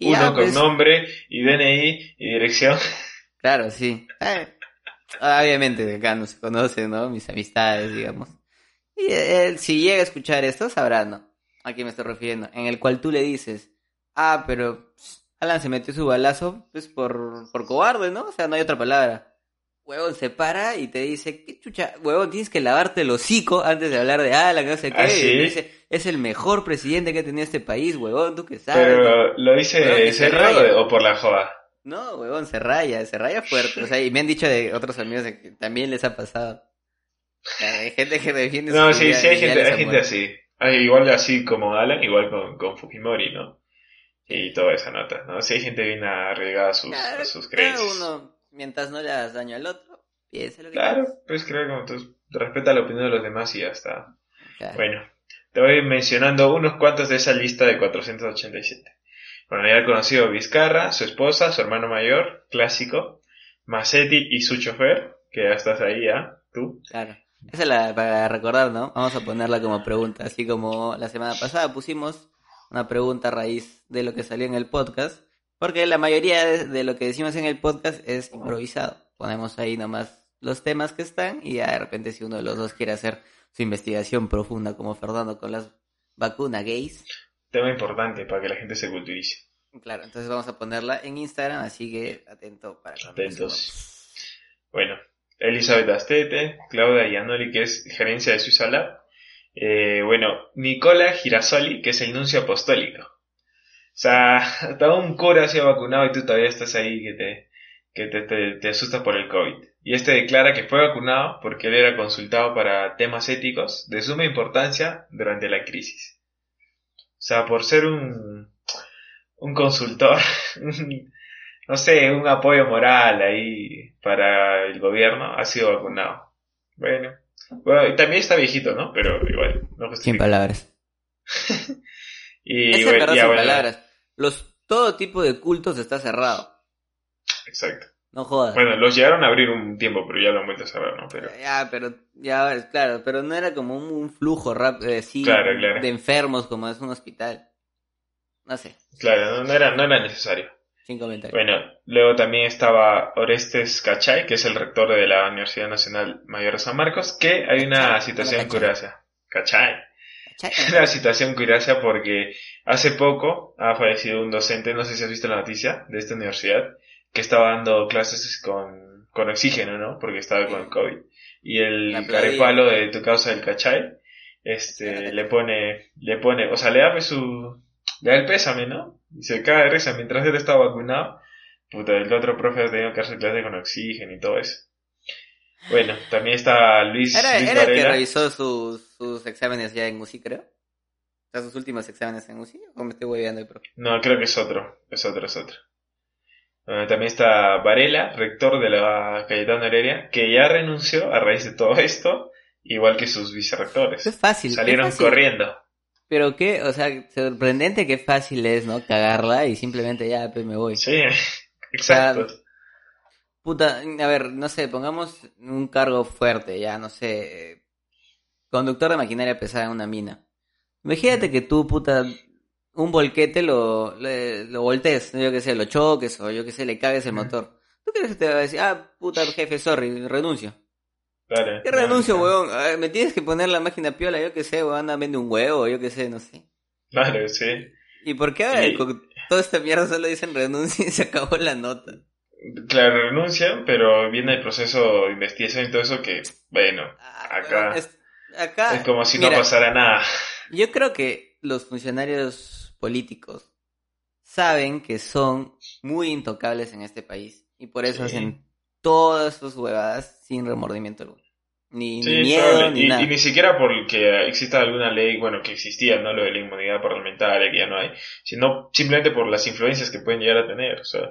uno con pues nombre y DNI y dirección. Claro, sí. Eh, obviamente acá no se conocen, ¿no? Mis amistades, digamos. Y él, si llega a escuchar esto, sabrá, ¿no? A quién me estoy refiriendo. En el cual tú le dices, ah, pero Alan se metió su balazo, pues por, por cobarde, ¿no? O sea, no hay otra palabra. Huevón se para y te dice, ¿qué chucha? Huevón, tienes que lavarte el hocico antes de hablar de Alan, no sé qué. ¿Ah, dice, es el mejor presidente que ha tenido este país, huevón, tú qué sabes. Pero, ¿lo dice cerrado o por la joda? No, huevón, se raya, se raya fuerte. O sea, y me han dicho de otros amigos que también les ha pasado. hay gente que defiende No, sí, sí, hay gente, hay gente así. igual así como Alan, igual con, con Fujimori, ¿no? y toda esa nota, ¿no? Si hay gente bien arraigada a sus, sus creencias. uno, mientras no le hagas daño al otro, piensa lo que Claro, pues creo que entonces respeta la opinión de los demás y ya está. Bueno, te voy mencionando unos cuantos de esa lista de 487. Ya el conocido Vizcarra, su esposa, su hermano mayor, clásico, Macetti y su chofer, que ya estás ahí ya, tú. Claro. Esa es la para recordar, ¿no? Vamos a ponerla como pregunta, así como la semana pasada pusimos una pregunta a raíz de lo que salió en el podcast, porque la mayoría de, lo que decimos en el podcast es improvisado. Ponemos ahí nomás los temas que están y ya de repente si uno de los dos quiere hacer su investigación profunda como Fernando con las vacunas gays. Tema importante para que la gente se culturice. Claro, entonces vamos a ponerla en Instagram, así que atento para Atentos. Bueno, Elizabeth Astete, Claudia Iannoli, que es gerencia de Suiza Lab, eh, bueno, Nicola Girasoli, que es el nuncio apostólico. O sea, hasta un cura se ha vacunado y tú todavía estás ahí que te, que te, te, asustas por el COVID. Y este declara que fue vacunado porque él era consultado para temas éticos de suma importancia durante la crisis. O sea, por ser un, un consultor, no sé, un apoyo moral ahí para el gobierno, ha sido vacunado. Bueno, bueno, y también está viejito, ¿no? Pero igual, no Sin palabras. y, es bueno, sin palabras. Los, todo tipo de cultos está cerrado. Exacto. No jodas. Bueno, los llegaron a abrir un tiempo, pero ya lo han vuelto a cerrar, ¿no? Pero... Ya, pero, ya, claro, pero no era como un, flujo rápido, eh, de enfermos como es un hospital. No sé. Claro, no, era, no era necesario. Bueno, luego también estaba Orestes Cachay, que es el rector de la Universidad Nacional Mayor de San Marcos, que hay una situación curiosa. Cachay. Una situación curiosa porque hace poco ha fallecido un docente, no sé si has visto la noticia, de esta universidad, que estaba dando clases con, con oxígeno, ¿no? Porque estaba con el COVID. Y el carepalo de tu causa del Cachay, este, le pone, le pone, o sea, le da su, le da el pésame, ¿no? Y se cae de risa mientras él estaba vacunado. Puta, el otro profe ha tenido que hacer clases con oxígeno y todo eso. Bueno, también está Luis. Era, Luis era el que revisó sus, sus exámenes ya en UCI, creo. O sea, sus últimos exámenes en UCI. ¿O me estoy hueveando, profe? No, creo que es otro. Es otro, es otro. También está Varela, rector de la Cayetano Heredia, que ya renunció a raíz de todo esto, igual que sus vicerrectores. Es fácil. Salieron es fácil. corriendo. Pero qué, o sea, sorprendente qué fácil es, ¿no? Cagarla y simplemente ya, pues me voy. Sí, exacto. Puta, a ver, no sé, pongamos un cargo fuerte, ya, no sé. eh, Conductor de maquinaria pesada en una mina. Imagínate que tú, puta, un volquete lo, lo voltees, yo que sé, lo choques o yo que sé, le cagues el motor. ¿Tú crees que te va a decir, ah, puta, jefe, sorry, renuncio? Claro. ¿Qué renuncio, no. weón? Ver, me tienes que poner la máquina piola, yo que sé, weón, anda, vende un huevo, yo que sé, no sé. Claro, sí. ¿Y por qué ahora Y- toda esta mierda solo dicen renuncia y se acabó la nota? Claro, renuncian, pero viene el proceso de investigación y todo eso que, bueno, Ah, Acá- es, acá es como si mira, no pasara nada. Yo creo que los funcionarios políticos saben que son muy intocables en este país y por eso Sí. hacen todas sus huevadas sin remordimiento alguno. Ni, Sí, ni es miedo, probable. ni y, nada. y ni siquiera porque exista alguna ley, bueno, que existía, ¿no? Lo de la inmunidad parlamentaria, que ya no hay, sino simplemente por las influencias que pueden llegar a tener, o sea,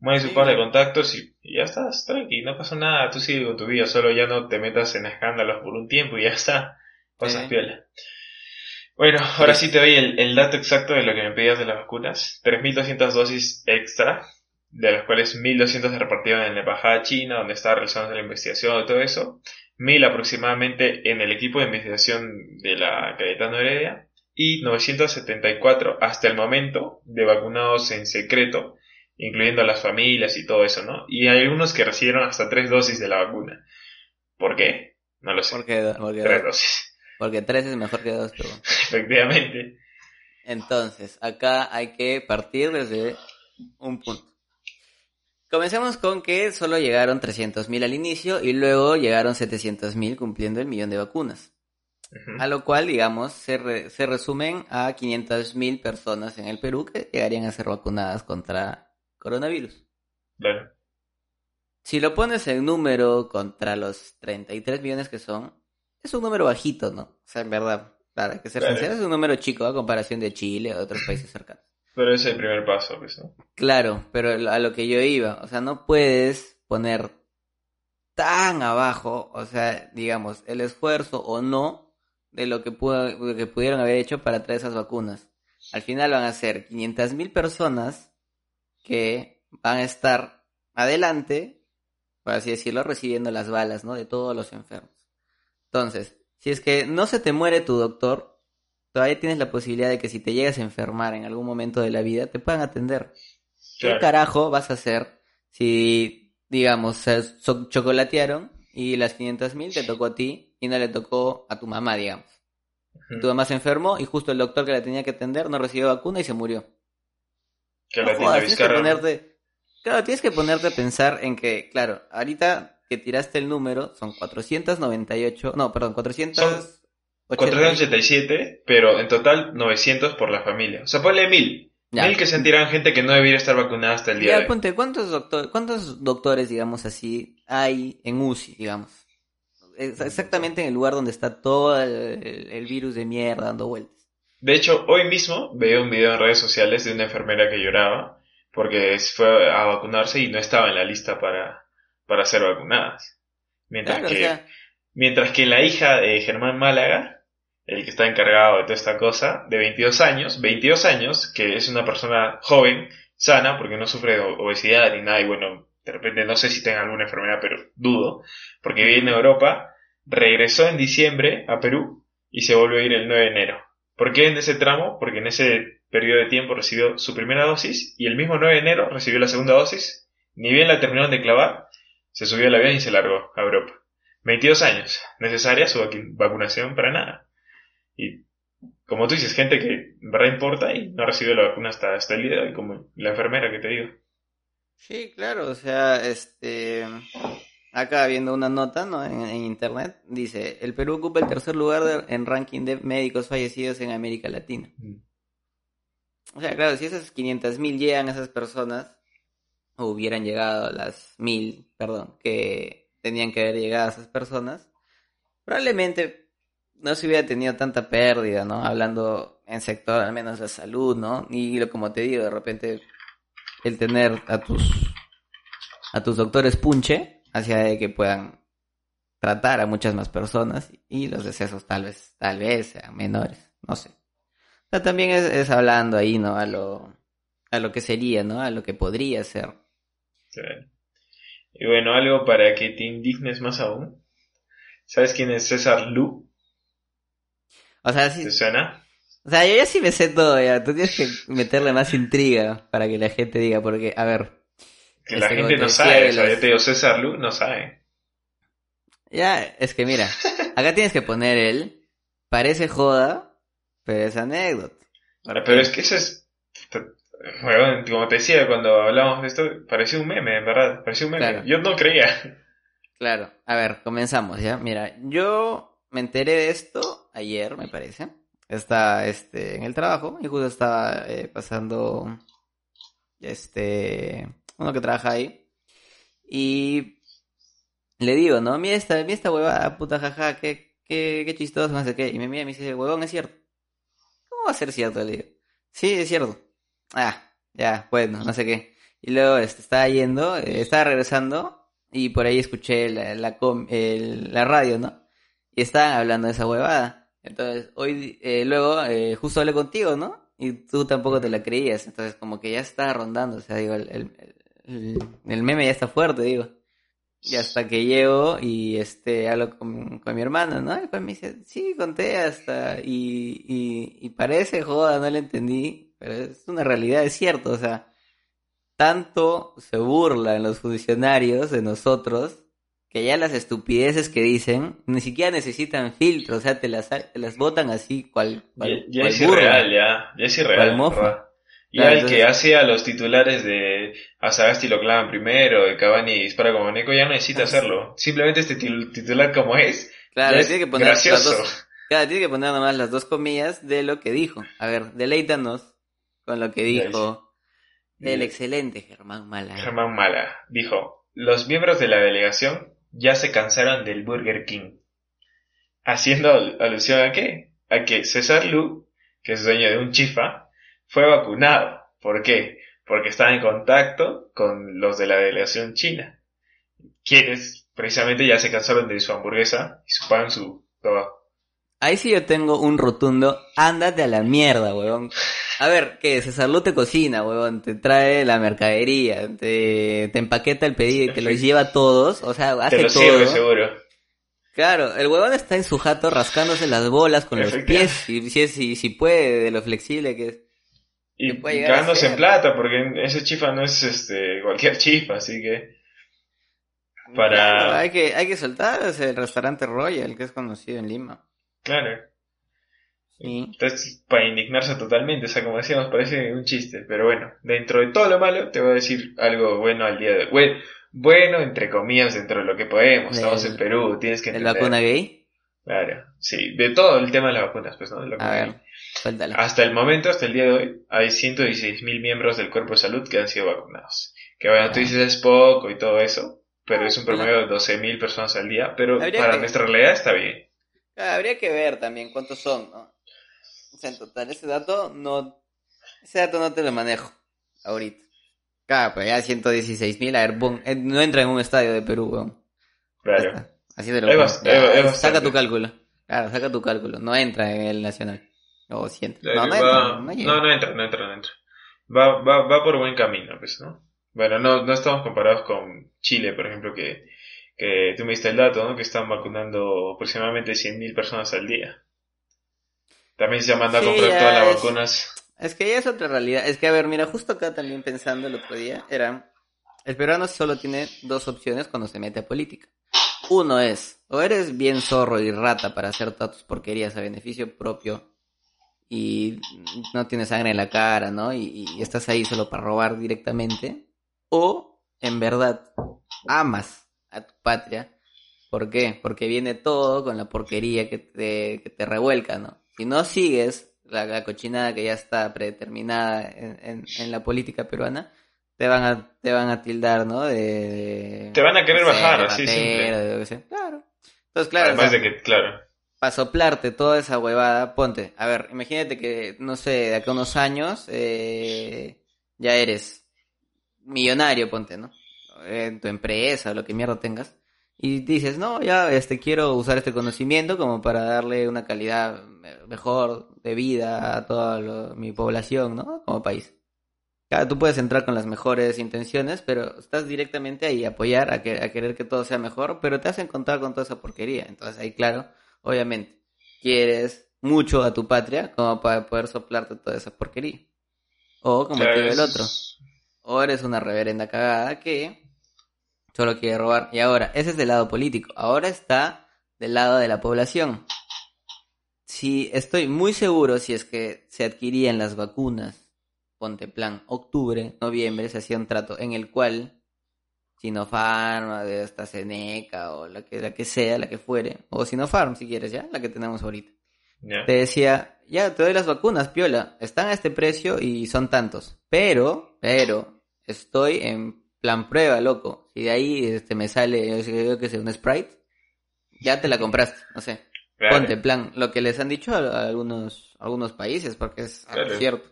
mueve su Sí. par de contactos y, y ya estás, tranqui, no pasa nada, tú sigue con tu vida, solo ya no te metas en escándalos por un tiempo y ya está, pasas piola. Bueno, ahora sí te doy el, el dato exacto de lo que me pedías de las vacunas. 3.200 dosis extra, de las cuales 1.200 se repartieron en la embajada china, donde estaba realizando la investigación y todo eso. 1.000 aproximadamente en el equipo de investigación de la Cayetano Heredia. Y 974 hasta el momento de vacunados en secreto, incluyendo a las familias y todo eso, ¿no? Y hay algunos que recibieron hasta tres dosis de la vacuna. ¿Por qué? No lo sé. Porque, porque, Tres dosis. Porque tres es mejor que dos, pero... Efectivamente. Entonces, acá hay que partir desde un punto. Comencemos con que solo llegaron 300.000 al inicio y luego llegaron 700.000 cumpliendo el millón de vacunas. A lo cual, digamos, se, re- se resumen a 500.000 personas en el Perú que llegarían a ser vacunadas contra coronavirus. Claro. Si lo pones en número contra los 33 millones que son, es un número bajito, ¿no? O sea, en verdad, para que ser Claro. sincero, es un número chico a comparación de Chile o de otros países cercanos. Pero es el primer paso, pues, ¿no? Claro, pero a lo que yo iba, o sea, no puedes poner tan abajo, o sea, digamos, el esfuerzo o no de lo que, pudo- lo que pudieron haber hecho para traer esas vacunas. Al final van a ser 500 mil personas que van a estar adelante, por así decirlo, recibiendo las balas, ¿no? De todos los enfermos. Entonces, si es que no se te muere tu doctor, todavía tienes la posibilidad de que si te llegas a enfermar en algún momento de la vida, te puedan atender. ¿Qué carajo vas a hacer si, digamos, se so- chocolatearon y las 500 mil te tocó a ti y no le tocó a tu mamá, digamos? Tu mamá se enfermó y justo el doctor que la tenía que atender no recibió vacuna y se murió. Que No la jodas, tienes que ponerte... Claro, tienes que ponerte a pensar en que, claro, ahorita que tiraste el número son 498, no, perdón, 400... 487, pero en total 900 por la familia. O sea, ponle 1000. Ya. 1000 que se tiran gente que no debería estar vacunada hasta el día Ya, de hoy. ponte, ¿cuántos, doctor, ¿cuántos doctores, digamos así, hay en UCI, digamos? Exactamente en el lugar donde está todo el, virus de mierda dando vueltas. De hecho, hoy mismo veo un video en redes sociales de una enfermera que lloraba porque fue a vacunarse y no estaba en la lista para, para ser vacunadas. Mientras Claro, o que, sea, mientras que la hija de Germán Málaga, el que está encargado de toda esta cosa, de 22 años, 22 años, que es una persona joven, sana, porque no sufre de obesidad ni nada, y bueno, de repente no sé si tenga alguna enfermedad, pero dudo, porque vive en Europa, regresó en diciembre a Perú y se volvió a ir el 9 de enero. ¿Por qué en ese tramo? Porque en ese periodo de tiempo recibió su primera dosis y el mismo 9 de enero recibió la segunda dosis. Ni bien la terminaron de clavar, se subió al avión y se largó a Europa. 22 años, necesaria su vacu- vacunación para nada. Y como tú dices, gente que verdad importa y no recibió la vacuna hasta, hasta el día de hoy, como la enfermera que te digo. sí, claro, o sea, este... Acá viendo una nota ¿no? en, en internet, dice, el Perú ocupa el tercer lugar de- en ranking de médicos fallecidos en América Latina. O sea, claro, si esas 500.000 llegan a esas personas, hubieran llegado las 1000, perdón, que tenían que haber llegado a esas personas, probablemente no se hubiera tenido tanta pérdida, ¿no? Hablando en sector al menos de salud, ¿no? Y lo como te digo, de repente el tener a tus a tus doctores punche hacia de que puedan tratar a muchas más personas y los decesos tal vez tal vez sean menores, no sé. También es, es hablando ahí, ¿no? A lo a lo que sería, ¿no? A lo que podría ser. Claro. Y bueno, algo para que te indignes más aún. ¿Sabes quién es César Lu? O sea, sí, ¿Te suena? o sea, yo ya sí me sé todo ya. Tú tienes que meterle más intriga para que la gente diga, porque, a ver, Que la Este, gente no sabe. O sea, los- yo te digo César Lu, no sabe. ya, es que mira, acá tienes que poner el, parece joda, pero es anécdota. Ahora, pero es que eso es. Bueno, como te decía cuando hablábamos de esto, parecía un meme, en verdad. Parecía un meme. Claro. Yo no creía. Claro, a ver, comenzamos ya. Mira, yo me enteré de esto ayer, me parece. Está este, en el trabajo y justo estaba eh, pasando este uno que trabaja ahí. Y le digo, ¿no? Mira esta, mira esta huevada, puta jaja, qué, qué, qué chistoso, no sé qué. Y me mira y me dice, huevón, es cierto. ¿Cómo va a ser cierto? Le digo. Sí, es cierto. Ah, ya, bueno, no sé qué. Y luego este, estaba yendo, eh, estaba regresando y por ahí escuché la, la, com- la radio, ¿no? Y estaban hablando de esa huevada. Entonces, hoy, eh, luego, eh, justo hablé contigo, ¿no? Y tú tampoco te la creías. Entonces, como que ya está rondando, o sea, digo, el, el, el- meme ya está fuerte, digo. Y hasta que llego y este hablo con, mi hermano, ¿no? Y pues me dice, sí, conté hasta, y, y, y parece joda, no le entendí, pero es una realidad, es cierto, o sea, tanto se burlan los funcionarios de nosotros que ya las estupideces que dicen ni siquiera necesitan filtro, o sea, te las, te las botan así cual, cual, ya ya cual es burla. irreal, ya. Ya es irreal. Y Claro, el entonces- que hace a los titulares de a Sagasti lo clavan primero, de Cavani dispara como ya no necesita hacerlo. Simplemente este titular como es, Claro, es tiene que poner las dos, claro, tiene que poner nomás las dos comillas de lo que dijo. A ver, deleítanos con lo que dijo el excelente Germán Mala. Germán Mala dijo, los miembros de la delegación ya se cansaron del Burger King. Haciendo al- alusión a qué? A que César Lu, que es dueño de un chifa, fue vacunado. ¿Por qué? Porque estaba en contacto con los de la delegación china. Quienes precisamente ya se cansaron de su hamburguesa y su pan, su todo. Ahí sí yo tengo un rotundo, ándate a la mierda, huevón. A ver, ¿qué? César Lu te cocina, huevón, te trae la mercadería, te, te empaqueta el pedido y te los lleva a todos, o sea, hace Te lo todo. sirve seguro. Claro, el huevón está en su jato rascándose las bolas con los pies, si, si, si, si puede, de lo flexible que es. Y Que ser. en plata, porque ese chifa no es este cualquier chifa, así que Para- Claro, hay que, hay que soltar ese restaurante Royal, que es conocido en Lima. claro. Entonces, para indignarse totalmente, o sea, como decíamos, parece un chiste, pero bueno, dentro de todo lo malo, te voy a decir algo bueno al día de hoy. Bueno, bueno, entre comillas, dentro de lo que podemos, estamos en Perú, tienes que ¿El entender. vacuna gay? Claro, sí, de todo el tema de las vacunas, pues, ¿no? De lo que A ver. Hasta el momento, hasta el día de hoy, hay 116.000 miembros del cuerpo de salud que han sido vacunados. Que bueno, tú Ah. dices es poco y todo eso, pero es un promedio de 12.000 personas al día, pero Habría para que- nuestra realidad está bien. Habría que ver también cuántos son, ¿no? O sea, en total, ese dato no... Ese dato no te lo manejo ahorita. Claro, pero ya 116 mil, a ver, boom, eh, no entra en un estadio de Perú, weón. Claro. Así de lo pongo. Saca bastante. tu cálculo. Claro, saca tu cálculo. No entra en el nacional. O si entra. No, no va- entra. No, no entra, no entra, no entra. Va, va, va por buen camino, pues, ¿no? Bueno, no, no estamos comparados con Chile, por ejemplo, que, que tú me diste el dato, ¿no? Que están vacunando aproximadamente 100.000 personas al día. También se ha mandado a comprar todas las es- vacunas. Es que ya es otra realidad. Es que, a ver, mira, justo acá también pensando el otro día, era, el peruano solo tiene dos opciones cuando se mete a política. Uno es, o eres bien zorro y rata para hacer todas tus porquerías a beneficio propio y no tienes sangre en la cara, ¿no? Y, y estás ahí solo para robar directamente. O, en verdad, amas a tu patria. ¿Por qué? Porque viene todo con la porquería que te, que te revuelca, ¿no? Si no sigues la, la cochinada que ya está predeterminada en, en, en la política peruana, te van a, te van a tildar, ¿no? De, de- Te van a querer no sé, bajar, así, simple. de. Claro. Entonces, claro, Además o sea, de que, claro. para soplarte toda esa huevada, ponte, a ver, imagínate que, no sé, de acá a unos años, eh, ya eres millonario, ponte, ¿no? En tu empresa o lo que mierda tengas. Y dices, no, ya, este, quiero usar este conocimiento como para darle una calidad me- mejor de vida a toda lo- mi población, ¿no? Como país. Claro, tú puedes entrar con las mejores intenciones, pero estás directamente ahí a apoyar, a, que, a querer que todo sea mejor, pero te has encontrado con toda esa porquería. Entonces ahí, claro, obviamente, quieres mucho a tu patria como para poder soplarte toda esa porquería. O como Claro, te digo el otro, o eres una reverenda cagada que solo quiere robar. Y ahora, ese es del lado político. Ahora está del lado de la población. Si estoy muy seguro si es que se adquirían las vacunas, ponte plan, octubre, noviembre, se hacía un trato en el cual Sinopharm, de esta Seneca o la que, la que sea, la que fuere, o Sinopharm si quieres ya, la que tenemos ahorita te decía, ya te doy las vacunas, piola, están a este precio y son tantos, pero, pero, estoy en plan prueba, loco, si de ahí este, me sale, yo que sé, un Sprite, ya te la compraste, no sé, Claro. ponte, plan, lo que les han dicho a, algunos, a algunos países, porque es Claro. cierto.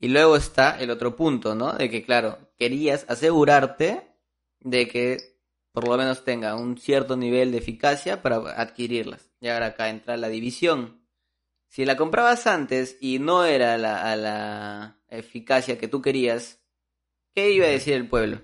Y luego está el otro punto, ¿no? De que, claro, querías asegurarte de que por lo menos tenga un cierto nivel de eficacia para adquirirlas. Y ahora acá entra la división. Si la comprabas antes y no era la, a la eficacia que tú querías, ¿qué iba a decir el pueblo?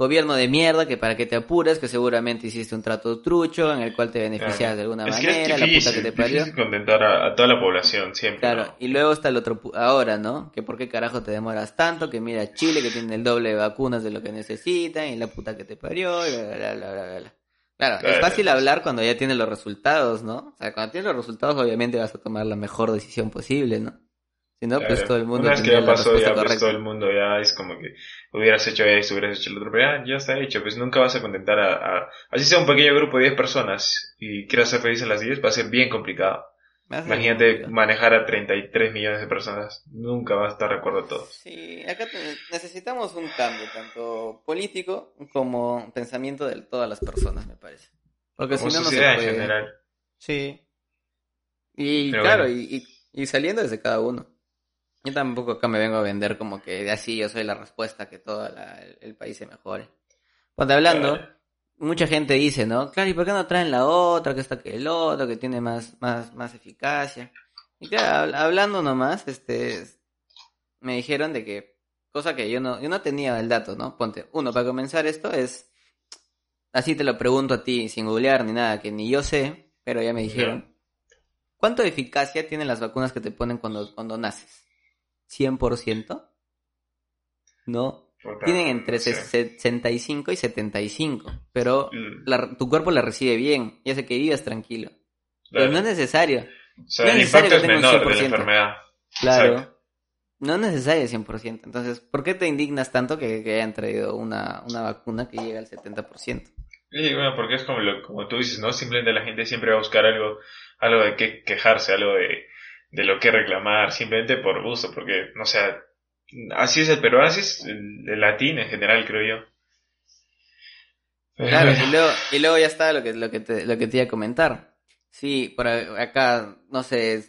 Gobierno de mierda, que para que te apures, que seguramente hiciste un trato trucho en el cual te beneficias Claro. de alguna es que manera, es la puta que te parió. contentar a, a toda la población siempre. Claro, ¿no? y luego está el otro pu- ahora, ¿no? Que por qué carajo te demoras tanto, que mira Chile que tiene el doble de vacunas de lo que necesitan y la puta que te parió y bla bla bla bla bla. bla. Claro, es Claro. fácil hablar cuando ya tienes los resultados, ¿no? O sea, cuando tienes los resultados obviamente vas a tomar la mejor decisión posible, ¿no? Si no, pues todo el mundo Una vez que ya pasó, ya pues, todo el mundo ya es como que hubieras hecho esto, hubieras hecho lo otro, pero ya, ya está hecho, pues nunca vas a contentar a, a- así sea un pequeño grupo de 10 personas y quieras ser feliz a las 10, va a ser bien complicado. Imagínate complicado. manejar a 33 millones de personas, nunca va a estar de acuerdo a todos. Sí, acá necesitamos un cambio, tanto político como pensamiento de todas las personas, me parece. Porque Como si no, no se sociedad en puede. general. Sí. Y Pero claro, bueno. y, y, y saliendo desde cada uno. Yo tampoco acá me vengo a vender como que así yo soy la respuesta que todo la- el, el país se mejore. Cuando hablando, Claro. mucha gente dice, ¿no? Claro, ¿y por qué no traen la otra, que esta que el otro, que tiene más, más, más eficacia? Y claro, hab- hablando nomás, este, me dijeron de que, cosa que yo no, yo no tenía el dato, ¿no? Ponte, uno, para comenzar esto es, así te lo pregunto a ti, sin googlear ni nada, que ni yo sé, pero ya me dijeron. ¿Cuánto de eficacia tienen las vacunas que te ponen cuando, cuando naces? ¿100%? No. Puta, Tienen entre sé. 65 y 75, pero Mm, la- tu cuerpo la recibe bien y hace que vivas tranquilo. Pero no es necesario. O sea, no es el necesario impacto es que tenga un menor de la 100%. enfermedad. Claro. Exacto. No es necesario 100%. Entonces, ¿por qué te indignas tanto que, que hayan traído una, una vacuna que llega al 70%? Y bueno, porque es como, lo, como tú dices, ¿no? Simplemente la gente siempre va a buscar algo, algo de qué quejarse, algo de, de lo que reclamar, simplemente por gusto, porque, no sé, así es el peruano, así es el, el latín en general, creo yo. Claro, y luego, y luego ya está lo que, lo que te, lo que te iba a comentar. Sí, por acá, no sé,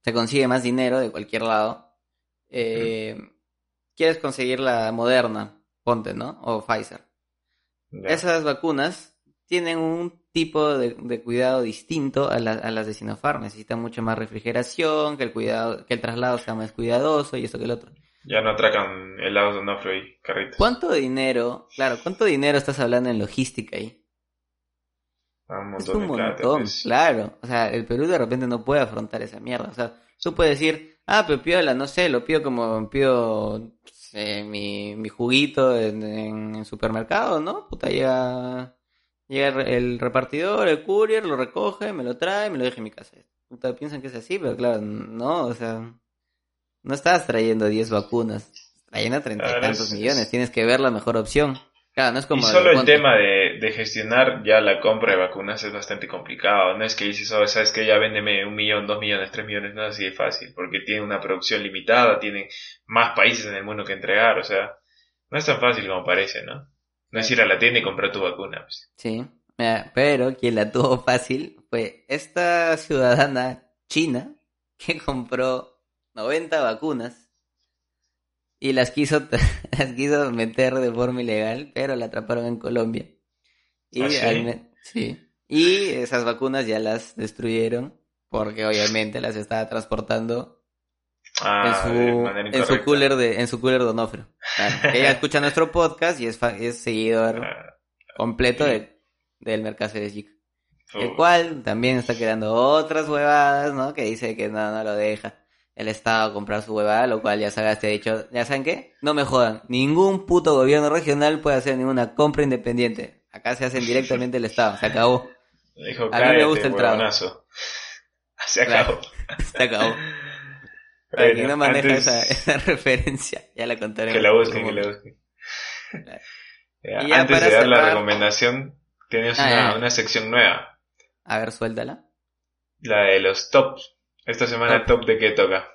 se consigue más dinero de cualquier lado. Eh, Quieres conseguir la Moderna, ponte, ¿no? O Pfizer. Esas vacunas tienen un tipo de, de cuidado distinto a, la- a las de Sinopharm. Necesitan mucho más refrigeración, que el cuidado, que el traslado sea más cuidadoso y esto que el otro. Ya no atracan helados de Onofre y carritos. ¿Cuánto dinero, claro, cuánto dinero estás hablando en logística ahí? Ah, un Es montón un plata, montón, pues. claro. O sea, el Perú de repente no puede afrontar esa mierda. O sea, tú puedes decir, ah, pero piola, no sé, lo pido como pido mi, mi juguito en, supermercado, ¿no? Puta, llega, llega el, el repartidor, el courier, lo recoge, me lo trae, me lo deja en mi casa. Puta, piensan que es así, pero claro, no, o sea, no estás trayendo 10 vacunas, trayendo treinta y Claro, tantos es- millones, es- tienes que ver la mejor opción. Claro, no es como... y solo el tema de, de gestionar ya la compra de vacunas es bastante complicado. No es que dices, oh, sabes que ya véndeme un millón, dos millones, tres millones, no es así de fácil, porque tiene una producción limitada, tiene más países en el mundo que entregar, o sea, no es tan fácil como parece, ¿no? No es ir a la tienda y comprar tu vacuna. Pues. Sí, pero quien la tuvo fácil fue esta ciudadana china que compró 90 vacunas y las quiso, las quiso meter de forma ilegal, pero la atraparon en Colombia. Y, ¿Ah, sí? y esas vacunas ya las destruyeron porque obviamente las estaba transportando ah, en, su, en su cooler de en su cooler Donofrio. ella escucha nuestro podcast y es, es seguidor ah, completo de, del Mercado de Chica. El cual también está creando otras huevadas, ¿no? Que dice que no, no lo deja el Estado a comprar su huevada, lo cual ya sabes, te he dicho, ¿ya saben qué? No me jodan, ningún puto gobierno regional puede hacer ninguna compra independiente. Acá se hacen directamente el Estado, se acabó. a mí me gusta el trabajo. Se acabó. se acabó. Para no maneja esa, referencia, ya la contaré. Que la busquen, que la busquen. antes de dar la recomendación, tienes ah, una sección nueva. A ver, suéltala. La de los tops. Esta semana top, de qué toca.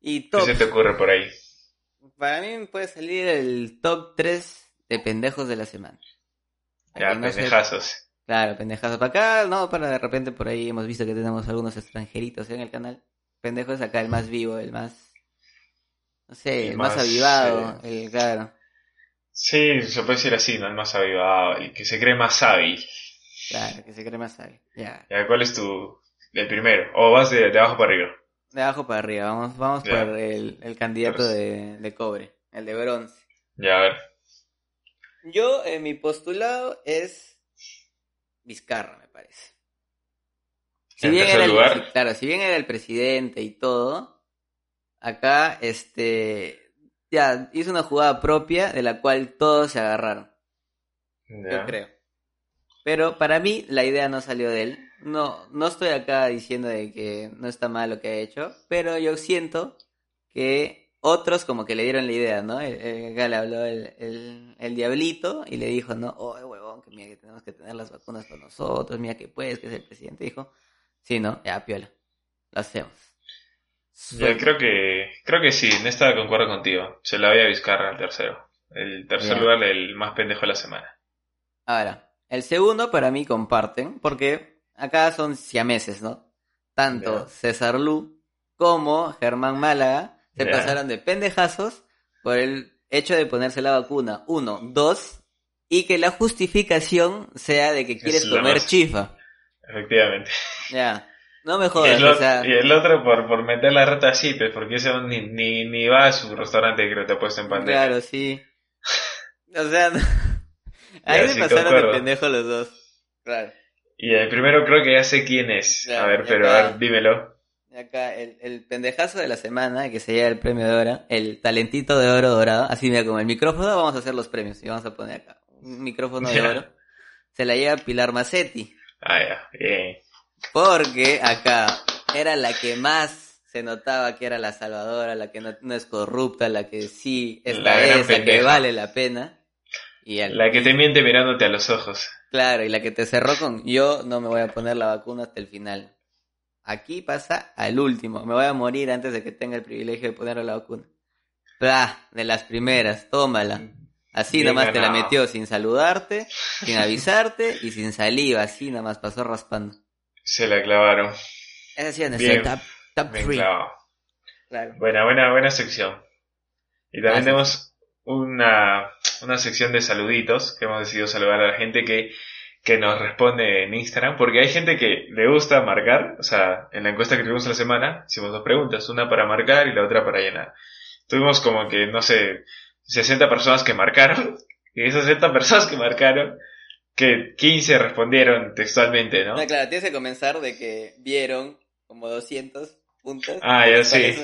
Y top. ¿Qué se te ocurre por ahí? Para mí puede salir el top 3 de pendejos de la semana. Ya, pendejazos. Claro, pendejazos. Para acá, no, para de repente por ahí hemos visto que tenemos algunos extranjeritos en el canal. Pendejos acá, el más vivo, el más. No sé, el, más, avivado, el claro. Sí, se puede decir así, ¿no? El más avivado, el que se cree más hábil. Claro, que se cree más hábil. Ya. ¿Cuál es tu, el primero, o vas de, abajo para arriba. De abajo para arriba, vamos, vamos por el, el candidato de, de, cobre, el de bronce. Ya, a ver. Yo, en mi postulado es Vizcarra, me parece. Si bien, era el, claro, si bien era el presidente y todo, acá, este, ya, hizo una jugada propia de la cual todos se agarraron. Yo creo. Pero para mí la idea no salió de él. No, no estoy acá diciendo de que no está mal lo que ha hecho, pero yo siento que otros como que le dieron la idea, ¿no? Acá le habló el, el, diablito y le dijo, no, oh, huevón, que mira que tenemos que tener las vacunas con nosotros, mira que puedes, que es el presidente. Dijo, sí, ¿no? Ya, piola, lo hacemos. creo que, creo que sí, en esta concuerdo contigo. Se la voy a Vizcarra al tercero. El tercer lugar, el más pendejo de la semana. Ahora, el segundo para mí comparten, porque acá son siameses, ¿no? Tanto César Lu como Germán Málaga se pasaron de pendejazos por el hecho de ponerse la vacuna. Uno, dos, y que la justificación sea de que quieres comer chifa. Efectivamente. Ya. No me jodas, y el, o sea... y el otro por, por meter la rata así, pues porque ese ni, ni, ni va a su restaurante que te ha puesto en pantalla. Claro, sí. O sea, Ahí me pasaron de pendejo los dos. Claro. Y el primero creo que ya sé quién es. a ver, pero a ver, dímelo. Acá, el, el, pendejazo de la semana, que se lleva el premio de oro, el talentito de oro dorado, así mira como el micrófono, vamos a hacer los premios y vamos a poner acá un micrófono de oro. Se la lleva Pilar Macetti. Ah, ya, bien. Porque acá era la que más se notaba que era la salvadora, la que no, es corrupta, la que sí, esta la es la que vale la pena. La que te miente mirándote a los ojos. Claro, y la que te cerró con yo no me voy a poner la vacuna hasta el final. Aquí pasa al último. Me voy a morir antes de que tenga el privilegio de ponerle la vacuna. Blah, de las primeras, tómala. Así nomás te la metió sin saludarte, sin avisarte y sin saliva. Así nomás pasó raspando. Se la clavaron. Esa sí es top, top Buena, buena, buena sección. Y también tenemos una una sección de saluditos que hemos decidido saludar a la gente que, que nos responde en Instagram, porque hay gente que le gusta marcar, o sea, en la encuesta que tuvimos la semana, hicimos dos preguntas, una para marcar y la otra para llenar. Tuvimos como que, no sé, 60 personas que marcaron, y esas 60 personas que marcaron, que 15 respondieron textualmente, ¿no? No, claro, tienes que comenzar de que vieron como 200 puntos. Ah, ya sí.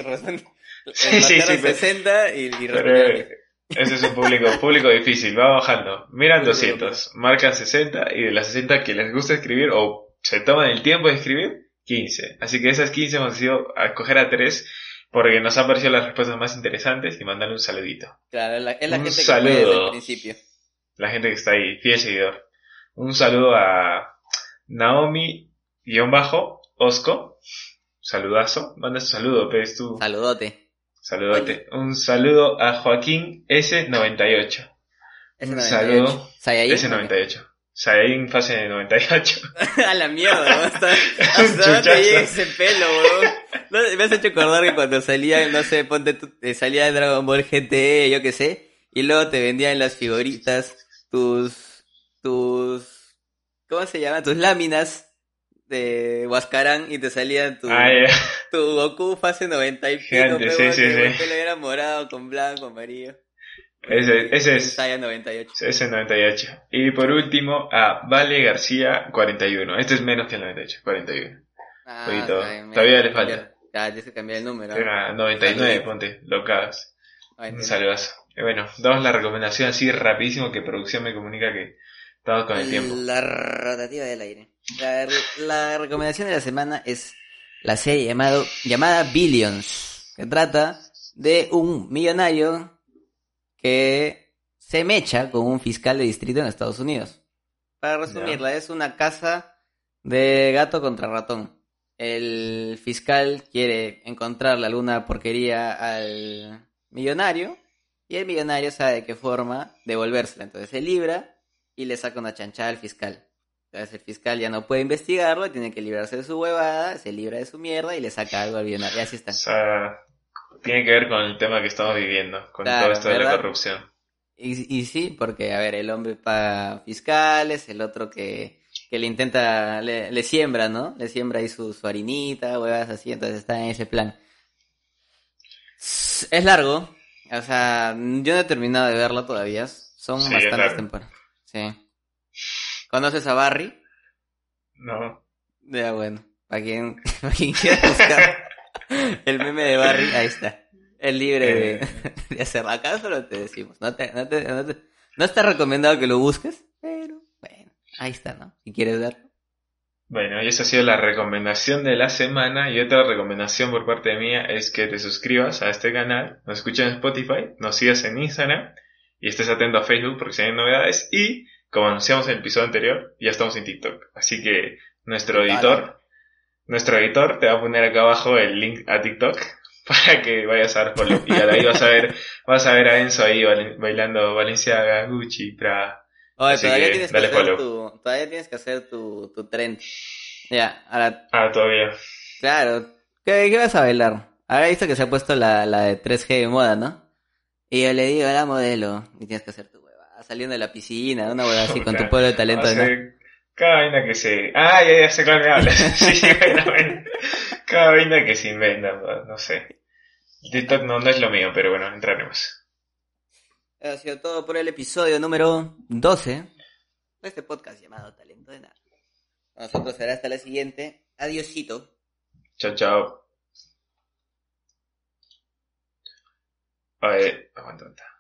Sí, sí, sí, 60 y, y respondieron. Ese es un público, público difícil, va bajando. Miran 200, marcan 60 y de las 60 que les gusta escribir o se toman el tiempo de escribir, 15. Así que esas 15 hemos decidido a escoger a 3 porque nos han parecido las respuestas más interesantes y mandarle un saludito. Claro, es la, gente que saludo. desde el principio. la gente que está ahí, fiel seguidor. Un saludo a Naomi-Osco. Saludazo. Manda su saludo, pez tú. Saludote. Saludote. Un saludo a Joaquín S98. Un saludo. Saiyajin. S98. Saiyajin fase de 98. a la mierda, hasta, hasta dónde llega ese pelo, weón. Me has hecho acordar que cuando salía, no sé, ponte tu, eh, salía Dragon Ball GT, yo qué sé, y luego te vendían las figuritas, tus, tus, ¿cómo se llama? Tus láminas de Huascarán y te salía tu, Ah, ya. tu Goku fase 90 y pico, sí, sí, sí. el pelo era morado con blanco, amarillo. Ese, ese es. Saya 98. Ese 98. Y por último, a Vale García 41. Este es menos que el 98, 41. Ah, Poquito. bien, Todavía le falta. Ya, tienes que cambiar el número. Era 99, Saludito. ponte, locas. Ay, Un saludazo. Y bueno, damos la recomendación así rapidísimo que producción me comunica que estamos con el tiempo. La rotativa del aire. La, la recomendación de la semana es la serie llamado, llamada Billions, que trata de un millonario que se mecha con un fiscal de distrito en Estados Unidos. Para resumirla, es una casa de gato contra ratón. El fiscal quiere encontrarle alguna porquería al millonario y el millonario sabe de qué forma devolvérsela. Entonces se libra y le saca una chanchada al fiscal. Entonces el fiscal ya no puede investigarlo, tiene que librarse de su huevada, se libra de su mierda y le saca algo al millonario. Y así está. O sea, tiene que ver con el tema que estamos viviendo, con Claro, todo esto de la corrupción. Y, y sí, porque, a ver, el hombre paga fiscales, el otro que, que le intenta, le, le siembra, ¿no? Le siembra ahí su, su harinita, huevas así, entonces está en ese plan. Es largo, o sea, yo no he terminado de verlo todavía, son Sí, es bastantes temporadas. Sí. ¿Conoces a Barry? No. Ya, bueno, para quien, quien quiera buscar el meme de Barry, ahí está. Es libre Eh. de, de hacerlo. Acá solo te decimos. No, te, no, te- no, te- no está recomendado que lo busques, pero bueno, ahí está, ¿no? Si quieres verlo. Bueno, y esa ha sido la recomendación de la semana. Y otra recomendación por parte mía es que te suscribas a este canal, nos escuches en Spotify, nos sigas en Instagram y estés atento a Facebook porque se hay novedades. Y, como anunciamos en el episodio anterior, ya estamos en TikTok. Así que nuestro Dale. editor, nuestro editor te va a poner acá abajo el link a TikTok para que vayas a dar follow. Y ahí vas a ver, vas a ver a Enzo ahí bail- bailando Valenciaga, Gucci, Prada. Oye, todavía que tienes que hacer tu, todavía tienes que hacer tu, tu trend. Ya, ahora, Ah, todavía. claro, ¿qué, qué vas a bailar? Ahora visto que se ha puesto la, la de 3G de moda, ¿no? Y yo le digo a la modelo, y tienes que hacer tu hueva, saliendo de la piscina, una hueva así, con tu pueblo de talento, O ¿no? sea, Cada vaina que se... Ah, ya, ya sé cuál me hablas. sí, sí, bueno, bueno. Cada vaina que se inventa, no, no sé. TikTok no, no es lo mío, pero bueno, entraremos. Ha sido todo por el episodio número 12 de este podcast llamado Talento de Nada. Nosotros será hasta la siguiente. Adiosito. Chao, chao. Ver, aguanta, aguanta.